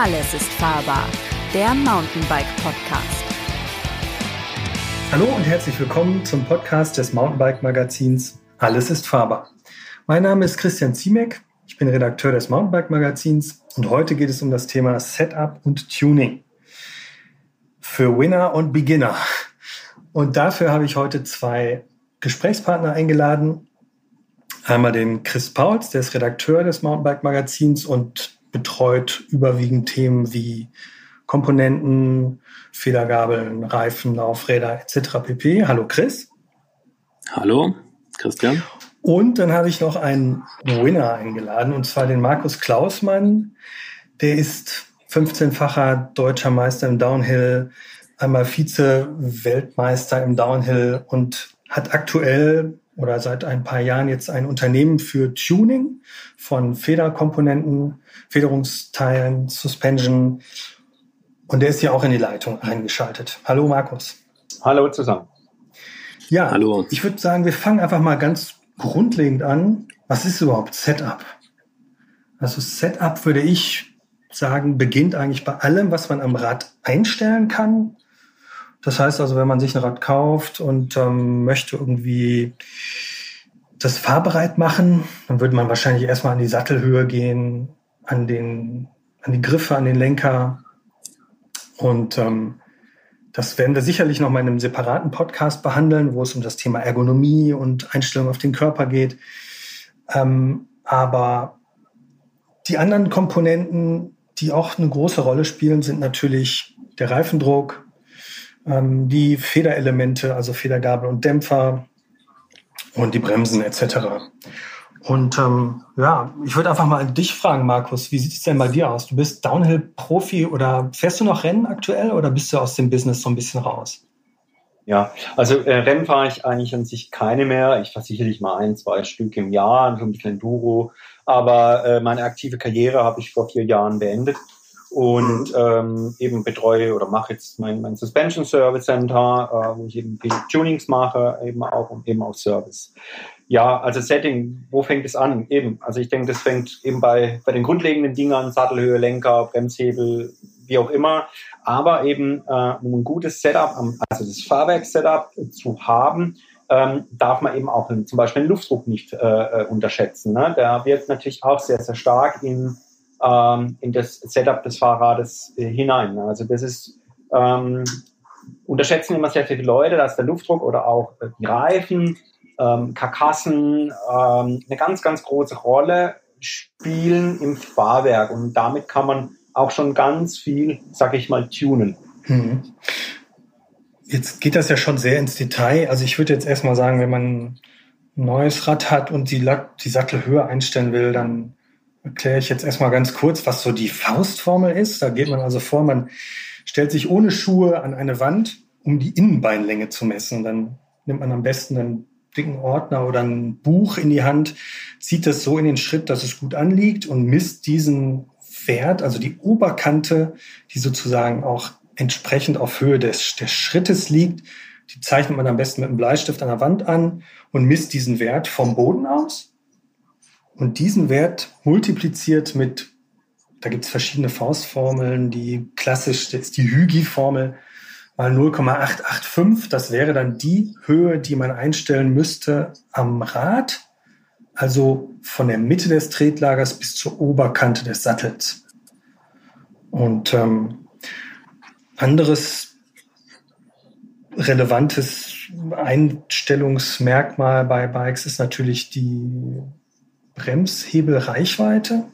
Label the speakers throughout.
Speaker 1: Alles ist fahrbar, der Mountainbike Podcast.
Speaker 2: Hallo und herzlich willkommen zum Podcast des Mountainbike Magazins Alles ist fahrbar. Mein Name ist Christian Ziemek, ich bin Redakteur des Mountainbike Magazins und heute geht es um das Thema Setup und Tuning für Winner und Beginner. Und dafür habe ich heute zwei Gesprächspartner eingeladen. Einmal den Chris Pauls, der ist Redakteur des Mountainbike Magazins und betreut überwiegend Themen wie Komponenten, Federgabeln, Reifen, Laufräder etc. pp. Hallo Chris.
Speaker 3: Hallo, Christian.
Speaker 2: Und dann habe ich noch einen Winner eingeladen, und zwar den Markus Klausmann. Der ist 15-facher deutscher Meister im Downhill, einmal Vize-Weltmeister im Downhill und hat aktuell oder seit ein paar Jahren jetzt ein Unternehmen für Tuning von Federkomponenten, Federungsteilen, Suspension. Und der ist hier auch in die Leitung eingeschaltet. Hallo Markus.
Speaker 4: Hallo zusammen.
Speaker 2: Ja, Hallo. ich würde sagen, wir fangen einfach mal ganz grundlegend an. Was ist überhaupt Setup? Also Setup würde ich sagen, beginnt eigentlich bei allem, was man am Rad einstellen kann. Das heißt also, wenn man sich ein Rad kauft und ähm, möchte irgendwie das fahrbereit machen, dann würde man wahrscheinlich erstmal an die Sattelhöhe gehen, an, den, an die Griffe, an den Lenker. Und ähm, das werden wir sicherlich noch mal in einem separaten Podcast behandeln, wo es um das Thema Ergonomie und Einstellung auf den Körper geht. Ähm, aber die anderen Komponenten, die auch eine große Rolle spielen, sind natürlich der Reifendruck, ähm, die Federelemente, also Federgabel und Dämpfer und die Bremsen etc. Und ähm, ja, ich würde einfach mal dich fragen, Markus, wie sieht es denn bei dir aus? Du bist Downhill-Profi oder fährst du noch Rennen aktuell oder bist du aus dem Business so ein bisschen raus?
Speaker 4: Ja, also äh, Rennen fahre ich eigentlich an sich keine mehr. Ich fahre sicherlich mal ein, zwei Stück im Jahr, so ein bisschen Enduro. Aber äh, meine aktive Karriere habe ich vor vier Jahren beendet und ähm, eben betreue oder mache jetzt mein, mein Suspension Service Center, äh, wo ich eben viel Tunings mache, eben auch und eben auch Service. Ja, also Setting, wo fängt es an? Eben, also ich denke, das fängt eben bei, bei den grundlegenden Dingen an, Sattelhöhe, Lenker, Bremshebel, wie auch immer. Aber eben, äh, um ein gutes Setup, also das Fahrwerk-Setup zu haben, ähm, darf man eben auch zum Beispiel den Luftdruck nicht äh, äh, unterschätzen. Ne? Der wirkt natürlich auch sehr, sehr stark in ähm, in das Setup des Fahrrades äh, hinein. Also das ist, ähm, unterschätzen immer sehr viele Leute, dass der Luftdruck oder auch äh, die Reifen, ähm, Karkassen ähm, eine ganz, ganz große Rolle spielen im Fahrwerk und damit kann man auch schon ganz viel, sag ich mal, tunen. Hm.
Speaker 2: Jetzt geht das ja schon sehr ins Detail. Also ich würde jetzt erstmal sagen, wenn man ein neues Rad hat und die, die Sattelhöhe einstellen will, dann erkläre ich jetzt erstmal ganz kurz, was so die Faustformel ist. Da geht man also vor, man stellt sich ohne Schuhe an eine Wand, um die Innenbeinlänge zu messen. Dann nimmt man am besten einen dicken Ordner oder ein Buch in die Hand, zieht das so in den Schritt, dass es gut anliegt und misst diesen Wert, also die Oberkante, die sozusagen auch entsprechend auf Höhe des, des Schrittes liegt, die zeichnet man am besten mit einem Bleistift an der Wand an und misst diesen Wert vom Boden aus und diesen Wert multipliziert mit, da gibt es verschiedene Faustformeln, die klassisch ist die Hygi-Formel mal 0,885. Das wäre dann die Höhe, die man einstellen müsste am Rad, also von der Mitte des Tretlagers bis zur Oberkante des Sattels. Und ähm, anderes relevantes Einstellungsmerkmal bei Bikes ist natürlich die Bremshebelreichweite.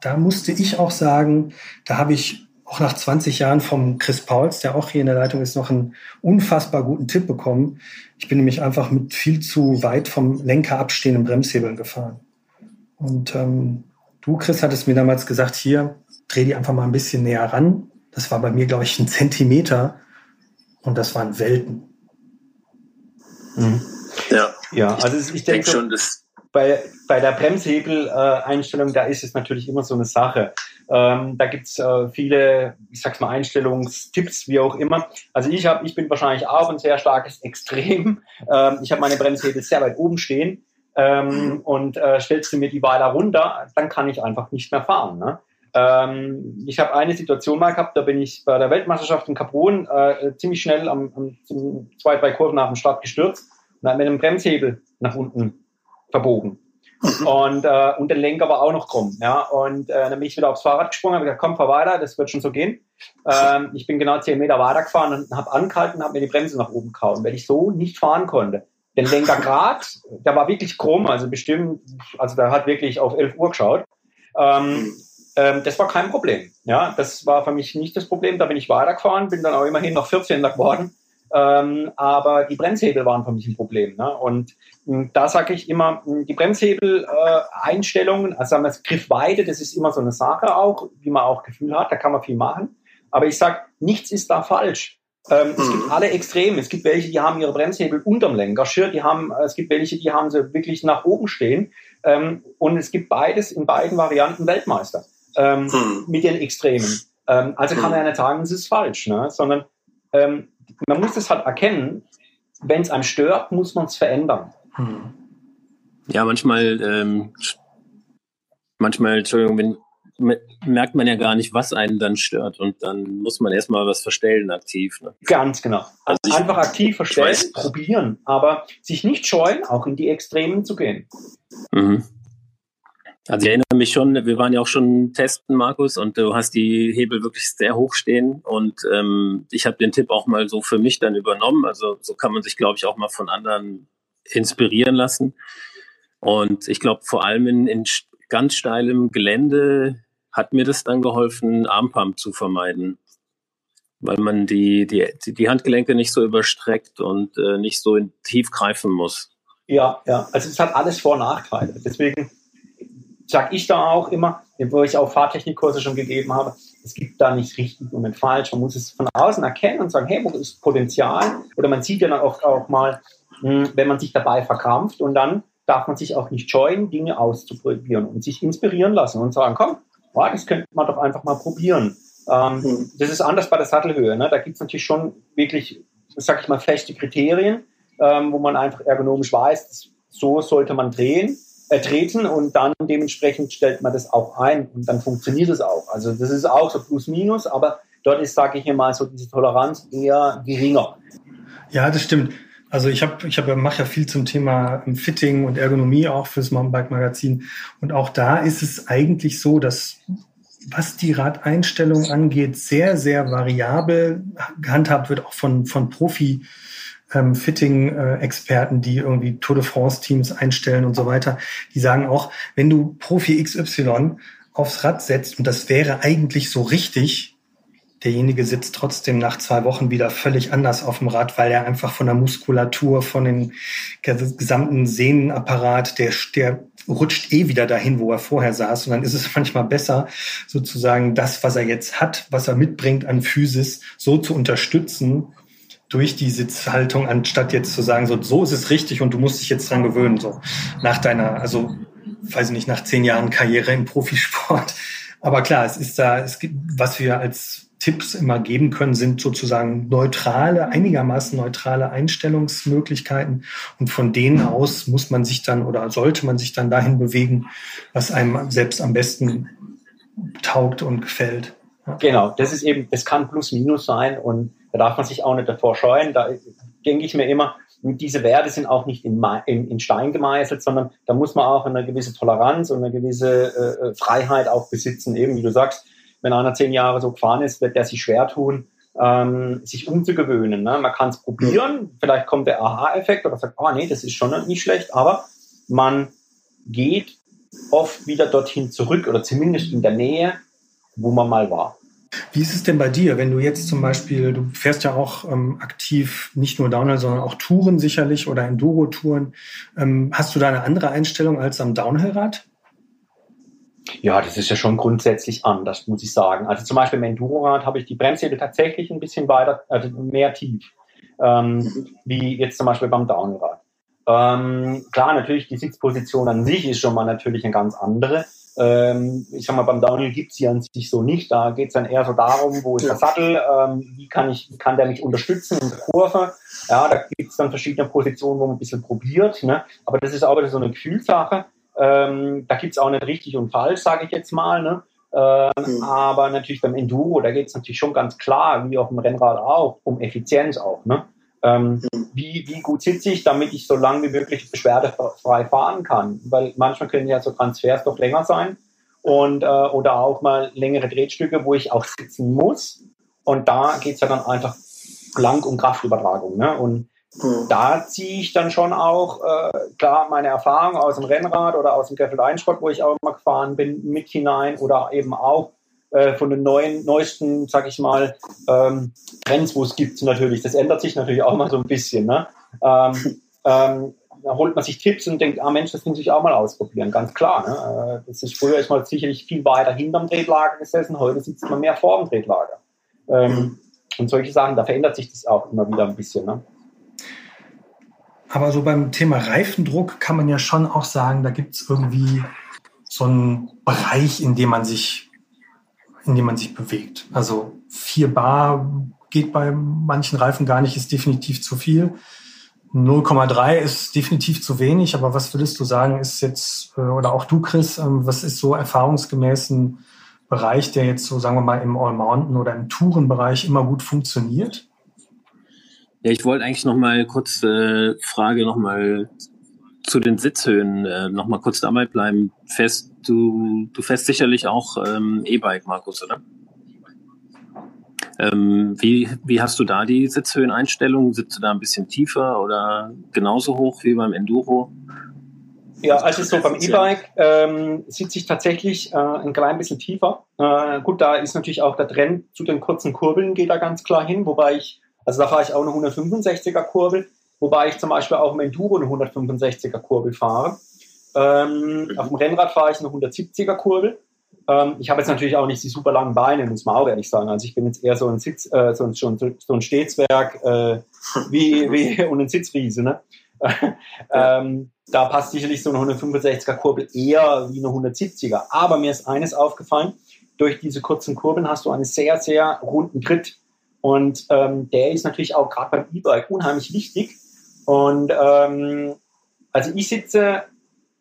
Speaker 2: Da musste ich auch sagen, da habe ich auch nach 20 Jahren vom Chris Pauls, der auch hier in der Leitung ist, noch einen unfassbar guten Tipp bekommen. Ich bin nämlich einfach mit viel zu weit vom Lenker abstehenden Bremshebeln gefahren. Und ähm, du, Chris, hattest mir damals gesagt, hier, dreh die einfach mal ein bisschen näher ran. Das war bei mir, glaube ich, ein Zentimeter. Und das waren Welten.
Speaker 4: Mhm. Ja, ja, also ich, ich denke schon, dass bei, bei der Bremshebel-Einstellung, da ist es natürlich immer so eine Sache. Ähm, da gibt's äh, viele, ich sag's mal, Einstellungstipps, wie auch immer. Also ich habe, ich bin wahrscheinlich auch ein sehr starkes Extrem. Ähm, ich habe meine Bremshebel sehr weit oben stehen ähm, und äh, stellst du mir die weiter runter, dann kann ich einfach nicht mehr fahren. Ne? Ähm, ich habe eine Situation mal gehabt, da bin ich bei der Weltmeisterschaft in Capron äh, ziemlich schnell am, am zwei, drei Kurven nach dem Start gestürzt und habe mit einem Bremshebel nach unten verbogen. Mhm. Und, äh, und der Lenker war auch noch krumm. Ja? Und äh, dann bin ich wieder aufs Fahrrad gesprungen, habe gesagt, komm, fahr weiter, das wird schon so gehen. Ähm, ich bin genau zehn Meter weitergefahren und habe angehalten und habe mir die Bremse nach oben gehauen, weil ich so nicht fahren konnte. Den Lenker grad, der war wirklich krumm, also bestimmt, also der hat wirklich auf 11 Uhr geschaut. Ähm, ähm, das war kein Problem. Ja, das war für mich nicht das Problem. Da bin ich weitergefahren, bin dann auch immerhin noch 14 geworden. Ähm, aber die Bremshebel waren für mich ein Problem. Ne? Und mh, hm, da sage ich immer, mh, hm, die Bremshebel-Einstellungen, äh, also sagen wir das Griffweite, das ist immer so eine Sache auch, wie man auch Gefühl hat, da kann man viel machen. Aber ich sage, nichts ist da falsch. Ähm, Es gibt mhm. alle Extreme. Es gibt welche, die haben ihre Bremshebel unterm Lenkerschirr, die haben, es gibt welche, die haben sie wirklich nach oben stehen. Ähm, und es gibt beides in beiden Varianten Weltmeister ähm, hm. mit den Extremen. Ähm, also kann man ja nicht sagen, es ist falsch, ne? sondern ähm, man muss es halt erkennen, wenn es einem stört, muss man es verändern. Hm.
Speaker 3: Ja, manchmal, ähm, manchmal, Entschuldigung, wenn, merkt man ja gar nicht, was einen dann stört und dann muss man erstmal was verstellen aktiv. Ne?
Speaker 4: Ganz genau. Also ich, Einfach aktiv verstellen, probieren, aber sich nicht scheuen, auch in die Extremen zu gehen. Mhm.
Speaker 3: Also ich erinnere mich schon, wir waren ja auch schon testen, Markus, und du hast die Hebel wirklich sehr hoch stehen. Und ähm, ich habe den Tipp auch mal so für mich dann übernommen. Also so kann man sich, glaube ich, auch mal von anderen inspirieren lassen. Und ich glaube, vor allem in, in ganz steilem Gelände hat mir das dann geholfen, Armpump zu vermeiden. Weil man die, die, die Handgelenke nicht so überstreckt und äh, nicht so tief greifen muss.
Speaker 4: Ja, ja. Also es hat alles Vor- und Nachteile. Deswegen sage ich da auch immer, wo ich auch Fahrtechnikkurse schon gegeben habe, es gibt da nicht richtig und nicht falsch. Man muss es von außen erkennen und sagen, hey, wo ist Potenzial? Oder man sieht ja dann auch, auch mal, hm, wenn man sich dabei verkrampft und dann darf man sich auch nicht scheuen, Dinge auszuprobieren und sich inspirieren lassen und sagen, komm, oh, das könnte man doch einfach mal probieren. Ähm, mhm. Das ist anders bei der Sattelhöhe. Ne? Da gibt es natürlich schon wirklich, sag ich mal, feste Kriterien, ähm, wo man einfach ergonomisch weiß, so sollte man drehen ertreten und dann dementsprechend stellt man das auch ein und dann funktioniert es auch. Also das ist auch so plus minus, aber dort ist, sage ich mal, so diese Toleranz eher geringer.
Speaker 2: Ja, das stimmt. Also ich habe, ich habe, mache ja viel zum Thema Fitting und Ergonomie auch fürs Mountainbike Magazin und auch da ist es eigentlich so, dass was die Radeinstellung angeht, sehr, sehr variabel gehandhabt wird, auch von, von Profi ähm, Fitting-Experten, die irgendwie Tour de France-Teams einstellen und so weiter, die sagen auch, wenn du Profi XY aufs Rad setzt, und das wäre eigentlich so richtig, derjenige sitzt trotzdem nach zwei Wochen wieder völlig anders auf dem Rad, weil er einfach von der Muskulatur, von dem gesamten Sehnenapparat, der, der rutscht eh wieder dahin, wo er vorher saß. Und dann ist es manchmal besser, sozusagen das, was er jetzt hat, was er mitbringt an Physis, so zu unterstützen, durch die Sitzhaltung, anstatt jetzt zu sagen, so, so ist es richtig und du musst dich jetzt dran gewöhnen, so nach deiner, also weiß ich nicht, nach zehn Jahren Karriere im Profisport. Aber klar, es ist da, es gibt, was wir als Tipps immer geben können, sind sozusagen neutrale, einigermaßen neutrale Einstellungsmöglichkeiten. Und von denen aus muss man sich dann oder sollte man sich dann dahin bewegen, was einem selbst am besten taugt und gefällt.
Speaker 4: Genau, das ist eben, es kann plus minus sein und da darf man sich auch nicht davor scheuen. Da denke ich mir immer, diese Werte sind auch nicht in, in, in Stein gemeißelt, sondern da muss man auch eine gewisse Toleranz und eine gewisse äh, äh, Freiheit auch besitzen. Eben wie du sagst, wenn einer zehn Jahre so gefahren ist, wird der sich schwer tun, ähm, sich umzugewöhnen. Ne? Man kann es probieren, vielleicht kommt der Aha-Effekt oder sagt, oh nee, das ist schon nicht schlecht, aber man geht oft wieder dorthin zurück oder zumindest in der Nähe, wo man mal war.
Speaker 2: Wie ist es denn bei dir, wenn du jetzt zum Beispiel, du fährst ja auch ähm, aktiv nicht nur Downhill, sondern auch Touren sicherlich oder Enduro-Touren. Ähm, hast du da eine andere Einstellung als am Downhill-Rad?
Speaker 4: Ja, das ist ja schon grundsätzlich anders, muss ich sagen. Also zum Beispiel im Enduro-Rad habe ich die Bremshebel tatsächlich ein bisschen weiter, also mehr tief, ähm, wie jetzt zum Beispiel beim Downhill-Rad. Ähm, klar, natürlich, die Sitzposition an sich ist schon mal natürlich eine ganz andere. Ähm, ich sag mal, beim Downhill gibt's hier an sich so nicht. Da geht's dann eher so darum, wo ist der Sattel, ähm, wie kann ich, wie kann der mich unterstützen in der Kurve. Ja, da gibt's dann verschiedene Positionen, wo man ein bisschen probiert. Ne? Aber das ist auch wieder so eine Gefühlssache. Ähm, da gibt's auch nicht richtig und falsch, sage ich jetzt mal. Ne? Äh, mhm. Aber natürlich beim Enduro, da geht es natürlich schon ganz klar, wie auf dem Rennrad auch, um Effizienz auch. Ne? Ähm, wie, wie gut sitze ich, damit ich so lange wie möglich beschwerdefrei fahren kann? Weil manchmal können ja so Transfers doch länger sein und äh, oder auch mal längere Drehstücke, wo ich auch sitzen muss. Und da geht es ja dann einfach blank um Kraftübertragung. Ne? Und mhm. da ziehe ich dann schon auch, äh, klar, meine Erfahrung aus dem Rennrad oder aus dem Gravel Einsport, wo ich auch immer gefahren bin, mit hinein oder eben auch äh, von den neuen, neuesten, sag ich mal, ähm, Trends, wo es gibt natürlich. Das ändert sich natürlich auch mal so ein bisschen. Ne? Ähm, ähm, da holt man sich Tipps und denkt, ah Mensch, das muss ich auch mal ausprobieren, ganz klar. Ne? Äh, das ist früher ist man sicherlich viel weiter hinterm Tretlager gesessen, heute sitzt man mehr vor dem Tretlager. Ähm, und solche Sachen, da verändert sich das auch immer wieder ein bisschen. Ne?
Speaker 2: Aber so beim Thema Reifendruck kann man ja schon auch sagen, da gibt es irgendwie so einen Bereich, in dem man sich in dem man sich bewegt. Also 4 Bar geht bei manchen Reifen gar nicht, ist definitiv zu viel. 0,3 ist definitiv zu wenig, aber was würdest du sagen, ist jetzt, äh, oder auch du, Chris, ähm, was ist so erfahrungsgemäß ein Bereich, der jetzt so, sagen wir mal, im All-Mountain oder im Tourenbereich immer gut funktioniert?
Speaker 3: Ja, ich wollte eigentlich noch mal kurz äh, Frage noch mal zu den Sitzhöhen äh, noch mal kurz dabei bleiben. Fest, du, du fährst sicherlich auch ähm, E-Bike, Markus, oder? Ähm, wie, wie hast du da die Sitzhöheneinstellung? Sitzt du da ein bisschen tiefer oder genauso hoch wie beim Enduro?
Speaker 4: Ja, also so beim E-Bike ähm, sitze ich tatsächlich äh, ein klein bisschen tiefer. Äh, gut, da ist natürlich auch der Trend zu den kurzen Kurbeln geht da ganz klar hin, wobei ich, also da fahre ich auch eine 165er Kurbel, wobei ich zum Beispiel auch im Enduro eine 165er Kurbel fahre. Ähm, mhm. Auf dem Rennrad fahre ich eine 170er Kurbel. Ähm, ich habe jetzt natürlich auch nicht die super langen Beine, muss man auch ehrlich sagen. Also ich bin jetzt eher so ein Sitz, äh, so, ein, so ein Stehzwerg äh, wie, wie und ein Sitzriese. Ne? ähm, da passt sicherlich so eine 165er Kurbel eher wie eine 170er. Aber mir ist eines aufgefallen, durch diese kurzen Kurbeln hast du einen sehr, sehr runden Tritt. Und ähm, der ist natürlich auch gerade beim E-Bike unheimlich wichtig. Und ähm, also ich sitze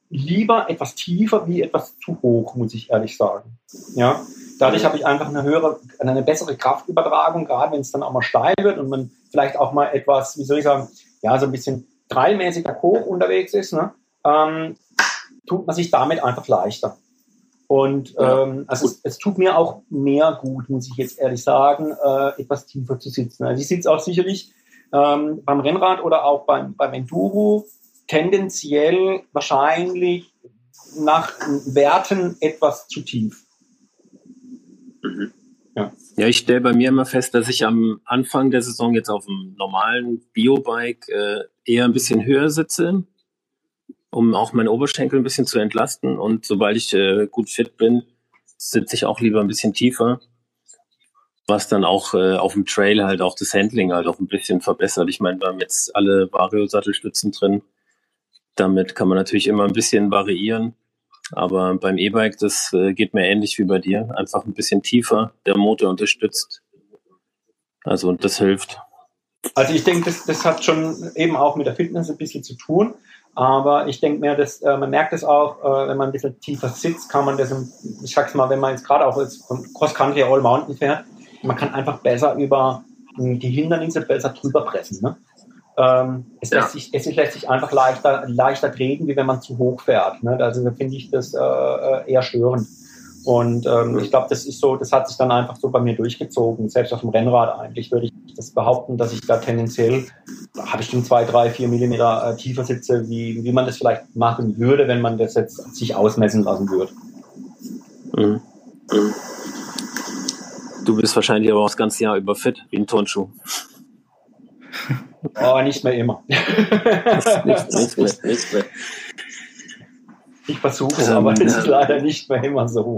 Speaker 4: lieber etwas tiefer wie etwas zu hoch, muss ich ehrlich sagen. Ja, dadurch habe ich einfach eine höhere, eine bessere Kraftübertragung, gerade wenn es dann auch mal steil wird und man vielleicht auch mal etwas, wie soll ich sagen, ja, so ein bisschen trailmäßiger hoch unterwegs ist, ne, ähm, tut man sich damit einfach leichter. Und ja, ähm, also es, es, tut mir auch mehr gut, muss ich jetzt ehrlich sagen, äh, etwas tiefer zu sitzen. Also ich sitze auch sicherlich ähm, beim Rennrad oder auch beim, beim Enduro tendenziell wahrscheinlich nach Werten etwas zu tief.
Speaker 3: Mhm. Ja. ja, ich stelle bei mir immer fest, dass ich am Anfang der Saison jetzt auf dem normalen Biobike äh, eher ein bisschen höher sitze, um auch meine Oberschenkel ein bisschen zu entlasten. Und sobald ich äh, gut fit bin, sitze ich auch lieber ein bisschen tiefer, was dann auch äh, auf dem Trail halt auch das Handling halt auch ein bisschen verbessert. Ich meine, wir haben jetzt alle Vario-Sattelstützen drin damit kann man natürlich immer ein bisschen variieren. Aber beim E-Bike, das äh, geht mir ähnlich wie bei dir. Einfach ein bisschen tiefer. Der Motor unterstützt. Also, und das hilft.
Speaker 4: Also, ich denke, das, das hat schon eben auch mit der Fitness ein bisschen zu tun. Aber ich denke mir, dass, äh, man merkt es auch, äh, wenn man ein bisschen tiefer sitzt, kann man das, ich sag's mal, wenn man jetzt gerade auch jetzt Cross-Country All Mountain fährt, man kann einfach besser über die Hindernisse besser drüber pressen. Ne? Ähm, es, ja. lässt sich, es lässt sich einfach leichter, leichter treten, wie wenn man zu hoch fährt. Ne? Also da finde ich das äh, äh, eher störend. Und ähm, mhm. ich glaube, das ist so, das hat sich dann einfach so bei mir durchgezogen. Selbst auf dem Rennrad eigentlich würde ich das behaupten, dass ich da tendenziell da bestimmt zwei, drei, vier Millimeter äh, tiefer sitze, wie, wie man das vielleicht machen würde, wenn man das jetzt sich ausmessen lassen würde. Mhm.
Speaker 3: Mhm. Du bist wahrscheinlich aber auch das ganze Jahr über fit, wie ein Turnschuh.
Speaker 4: Oh, nicht mehr immer. nicht, nicht, mehr, nicht mehr. Ich versuche es, ähm, aber es ist leider nicht mehr immer so.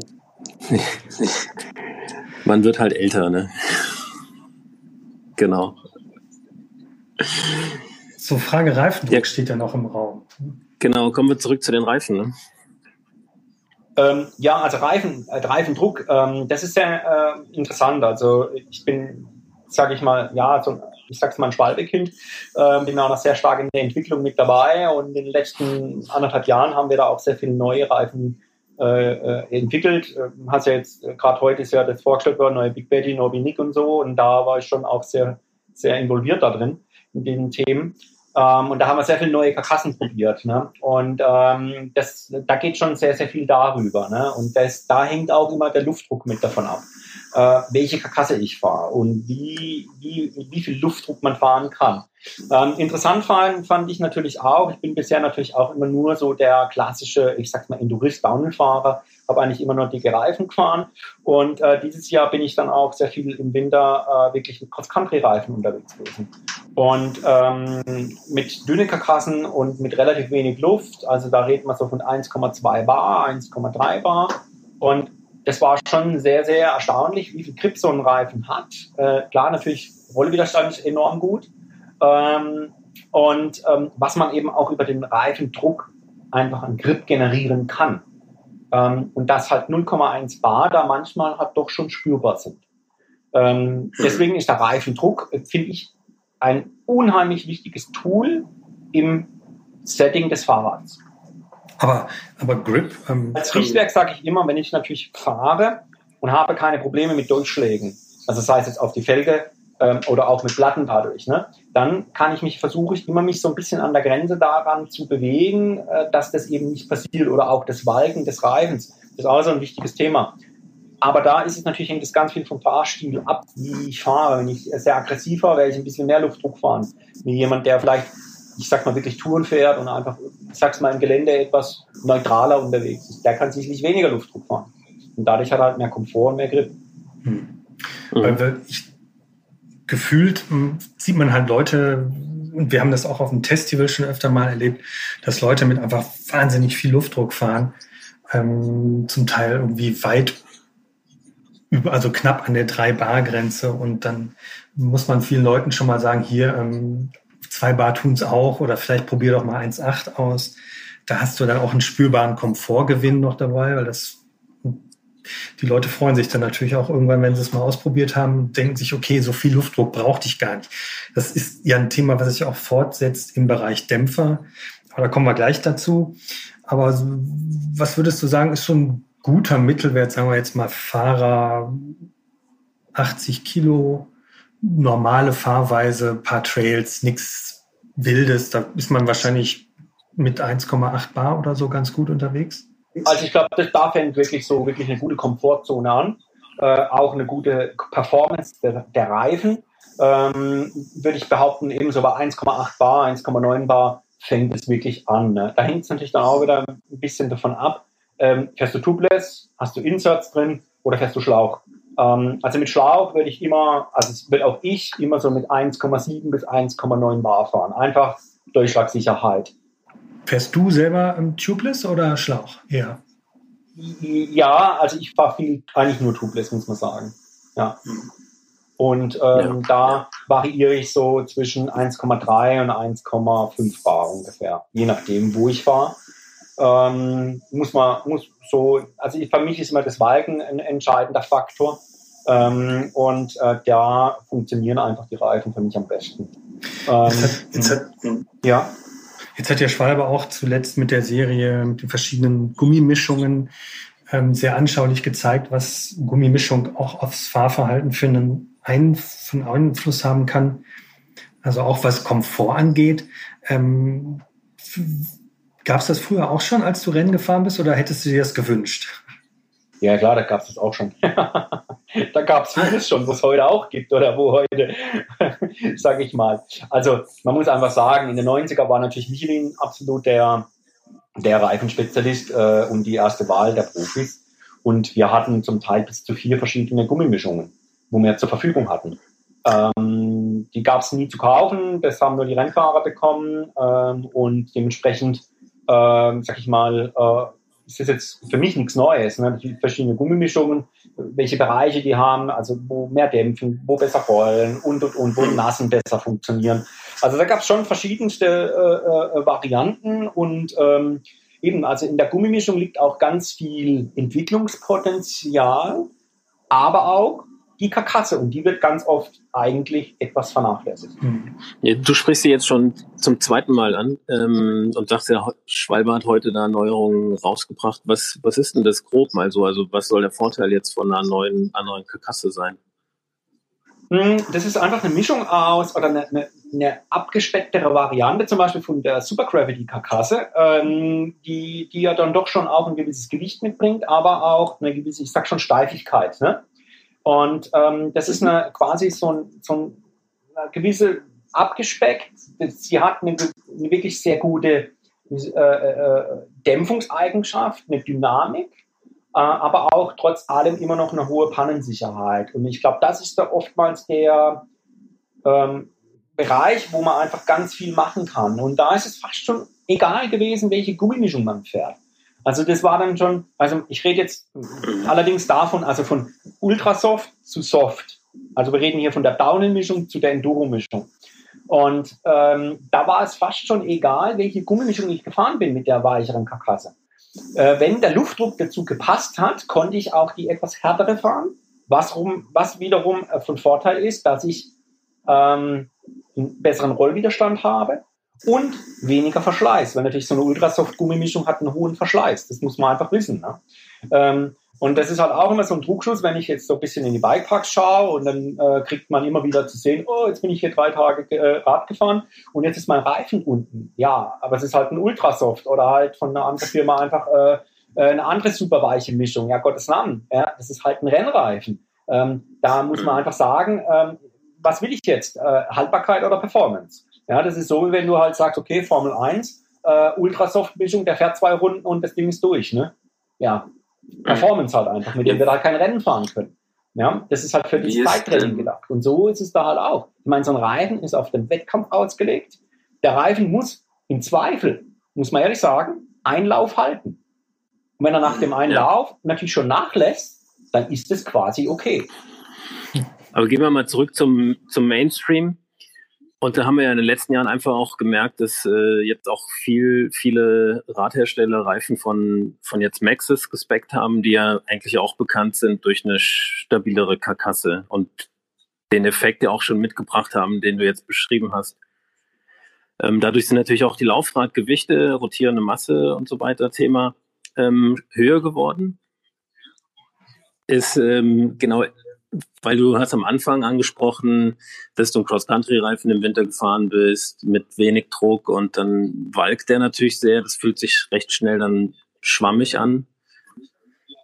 Speaker 3: Man wird halt älter, ne? Genau.
Speaker 2: So, Frage Reifendruck ja. steht ja noch im Raum.
Speaker 3: Genau, kommen wir zurück zu den Reifen. Ne?
Speaker 4: Ähm, ja, also Reifen, äh, Reifendruck, ähm, das ist sehr äh, interessant. Also ich bin, sage ich mal, ja, so ich sag's mal, ein Schwalbekind. Ähm, bin auch noch sehr stark in der Entwicklung mit dabei und in den letzten anderthalb Jahren haben wir da auch sehr viele neue Reifen äh, äh entwickelt. Ähm, hast ja jetzt, äh, gerade heute ist ja das vorgestellt worden, neue Big Betty, Norby Nick und so. Und da war ich schon auch sehr, sehr involviert da drin, in den Themen. Ähm, und da haben wir sehr viele neue Karkassen probiert. Ne? Und ähm, das, da geht schon sehr, sehr viel darüber. Ne? Und das, da hängt auch immer der Luftdruck mit davon ab, äh, welche Karkasse ich fahre und wie, wie, wie viel Luftdruck man fahren kann. Ähm, interessant fand, fand ich natürlich auch, ich bin bisher natürlich auch immer nur so der klassische, ich sag mal, Endurist-Downhill-Fahrer, habe eigentlich immer nur dicke Reifen gefahren. Und äh, dieses Jahr bin ich dann auch sehr viel im Winter äh, wirklich mit Cross-Country-Reifen unterwegs gewesen. Und ähm, mit dünnen Karkassen und mit relativ wenig Luft, also da redet man so von 1,2 Bar, 1,3 Bar. Und das war schon sehr, sehr erstaunlich, wie viel Grip so ein Reifen hat. Äh, klar, natürlich, Rollwiderstand enorm gut. Ähm, und ähm, was man eben auch über den Reifendruck einfach an Grip generieren kann. Ähm, und dass halt 0,1 Bar da manchmal halt doch schon spürbar sind. Ähm, deswegen ist der Reifendruck, äh, finde ich, ein unheimlich wichtiges Tool im Setting des Fahrrads.
Speaker 2: Aber, aber Grip?
Speaker 4: Ähm, Als Richtwerk sage ich immer, wenn ich natürlich fahre und habe keine Probleme mit Durchschlägen, also sei es jetzt auf die Felge ähm, oder auch mit Platten dadurch, ne, dann kann ich mich, versuche ich immer mich so ein bisschen an der Grenze daran zu bewegen, äh, dass das eben nicht passiert oder auch das Walken des Reifens. Das ist auch so ein wichtiges Thema. Aber da ist es natürlich, hängt es ganz viel vom Fahrstil ab, wie ich fahre. Wenn ich sehr aggressiv fahre, werde ich ein bisschen mehr Luftdruck fahren. Wie jemand, der vielleicht, ich sag mal, wirklich Touren fährt und einfach, ich sag's mal, im Gelände etwas neutraler unterwegs ist, der kann sicherlich weniger Luftdruck fahren. Und dadurch hat er halt mehr Komfort und mehr Grip.
Speaker 2: Hm. Mhm. Ich gefühlt hm, sieht man halt Leute, und wir haben das auch auf dem Festival schon öfter mal erlebt, dass Leute mit einfach wahnsinnig viel Luftdruck fahren, ähm, zum Teil irgendwie weit über, also knapp an der 3-Bar-Grenze und dann muss man vielen Leuten schon mal sagen, hier, ähm, zwei Bar tun's auch oder vielleicht probier doch mal 1,8 aus. Da hast du dann auch einen spürbaren Komfortgewinn noch dabei, weil das die Leute freuen sich dann natürlich auch irgendwann, wenn sie es mal ausprobiert haben, denken sich, okay, so viel Luftdruck brauchte ich gar nicht. Das ist ja ein Thema, was sich auch fortsetzt im Bereich Dämpfer. Aber da kommen wir gleich dazu. Aber was würdest du sagen, ist so ein guter Mittelwert, sagen wir jetzt mal Fahrer 80 Kilo, normale Fahrweise, paar Trails, nichts Wildes. Da ist man wahrscheinlich mit 1,8 Bar oder so ganz gut unterwegs.
Speaker 4: Also ich glaube, da fängt wirklich so wirklich eine gute Komfortzone an, äh, auch eine gute Performance der, der Reifen. Ähm, würde ich behaupten, eben so bei 1,8 Bar, 1,9 Bar fängt es wirklich an. Ne? Da hängt es natürlich dann auch wieder ein bisschen davon ab. Ähm, fährst du Tubeless, hast du Inserts drin oder fährst du Schlauch? Ähm, also mit Schlauch würde ich immer, also wird auch ich immer so mit 1,7 bis 1,9 Bar fahren. Einfach Durchschlagsicherheit.
Speaker 2: Fährst du selber ähm, Tubeless oder Schlauch? Ja.
Speaker 4: Ja, also ich fahre viel, eigentlich nur Tubeless, muss man sagen. Ja. Und ähm, ja. da variiere ich so zwischen 1,3 und 1,5 Bar ungefähr, je nachdem, wo ich fahre. Ähm, muss man, muss so, also für mich ist immer das Walken ein entscheidender Faktor. Ähm, und äh, da funktionieren einfach die Reifen für mich am besten. Ähm, jetzt hat,
Speaker 2: jetzt hat, ja. Jetzt hat ja Schwalbe auch zuletzt mit der Serie, mit den verschiedenen Gummimischungen ähm, sehr anschaulich gezeigt, was Gummimischung auch aufs Fahrverhalten für einen, Einfluss haben kann. Also auch was Komfort angeht. Ähm, Gab es das früher auch schon, als du Rennen gefahren bist, oder hättest du dir das gewünscht?
Speaker 4: Ja, klar, da gab es das auch schon. da gab es vieles schon, was heute auch gibt oder wo heute, sage ich mal. Also man muss einfach sagen, in den 90er war natürlich Michelin absolut der, der Reifenspezialist äh, und die erste Wahl der Profis. Und wir hatten zum Teil bis zu vier verschiedene Gummimischungen, wo wir zur Verfügung hatten. Ähm, die gab es nie zu kaufen, das haben nur die Rennfahrer bekommen ähm, und dementsprechend, ähm, sag ich mal, äh, ist das jetzt für mich nichts Neues. Ne? Verschiedene Gummimischungen, welche Bereiche die haben, also wo mehr dämpfen, wo besser rollen und und und, wo Nassen besser funktionieren. Also da gab es schon verschiedenste äh, äh, Varianten und ähm, eben, also in der Gummimischung liegt auch ganz viel Entwicklungspotenzial, aber auch die Karkasse und die wird ganz oft eigentlich etwas vernachlässigt.
Speaker 3: Ja, du sprichst sie jetzt schon zum zweiten Mal an ähm, und sagst ja, Schwalbe hat heute da Neuerungen rausgebracht. Was, was ist denn das grob mal so? Also was soll der Vorteil jetzt von einer neuen, einer neuen Karkasse sein?
Speaker 4: Hm, das ist einfach eine Mischung aus oder eine, eine, eine abgespecktere Variante, zum Beispiel von der Super Gravity Karkasse, ähm, die, die ja dann doch schon auch ein gewisses Gewicht mitbringt, aber auch eine gewisse, ich sag schon Steifigkeit. Ne? Und ähm, das ist eine, quasi so ein, so ein eine gewisse abgespeckt. Sie hat eine, eine wirklich sehr gute äh, äh, Dämpfungseigenschaft, eine Dynamik, äh, aber auch trotz allem immer noch eine hohe Pannensicherheit. Und ich glaube, das ist da oftmals der ähm, Bereich, wo man einfach ganz viel machen kann. Und da ist es fast schon egal gewesen, welche Gummimischung man fährt. Also das war dann schon, also ich rede jetzt allerdings davon, also von Ultrasoft zu Soft. Also wir reden hier von der Downhill-Mischung zu der Enduro-Mischung. Und ähm, da war es fast schon egal, welche Gummimischung ich gefahren bin mit der weicheren Karkasse. Äh, wenn der Luftdruck dazu gepasst hat, konnte ich auch die etwas härtere fahren, was, rum, was wiederum äh, von Vorteil ist, dass ich ähm, einen besseren Rollwiderstand habe und weniger Verschleiß, weil natürlich so eine Ultrasoft-Gummimischung hat einen hohen Verschleiß. Das muss man einfach wissen. Ne? Ähm, und das ist halt auch immer so ein Druckschuss, wenn ich jetzt so ein bisschen in die Bikeparks schaue und dann äh, kriegt man immer wieder zu sehen, oh, jetzt bin ich hier drei Tage äh, Rad gefahren und jetzt ist mein Reifen unten. Ja, aber es ist halt ein Ultrasoft oder halt von einer anderen Firma einfach äh, äh eine andere super weiche Mischung. Ja, Gottes Namen. Ja, das ist halt ein Rennreifen. Ähm, da muss man einfach sagen, ähm, was will ich jetzt? Äh, Haltbarkeit oder Performance? Ja, das ist so, wie wenn du halt sagst, okay, Formel 1, äh, Ultrasoft-Mischung, der fährt zwei Runden und das Ding ist durch, ne? Ja, Performance halt einfach, mit dem wir da kein Rennen fahren können. Ja, das ist halt für das Zeittraining gedacht. Und so ist es da halt auch. Ich meine, so ein Reifen ist auf den Wettkampf ausgelegt. Der Reifen muss im Zweifel, muss man ehrlich sagen, einen Lauf halten. Und wenn er nach dem einen ja. Lauf natürlich schon nachlässt, dann ist es quasi okay.
Speaker 3: Aber gehen wir mal zurück zum, zum Mainstream. Und da haben wir ja in den letzten Jahren einfach auch gemerkt, dass äh, jetzt auch viel, viele Radhersteller Reifen von, von jetzt Maxis gespeckt haben, die ja eigentlich auch bekannt sind durch eine stabilere Karkasse und den Effekt ja auch schon mitgebracht haben, den du jetzt beschrieben hast. Ähm, dadurch sind natürlich auch die Laufradgewichte, rotierende Masse und so weiter Thema ähm, höher geworden. Ist ähm, genau weil du hast am Anfang angesprochen, dass du einen Cross-Country-Reifen im Winter gefahren bist mit wenig Druck und dann walkt der natürlich sehr. Das fühlt sich recht schnell dann schwammig an.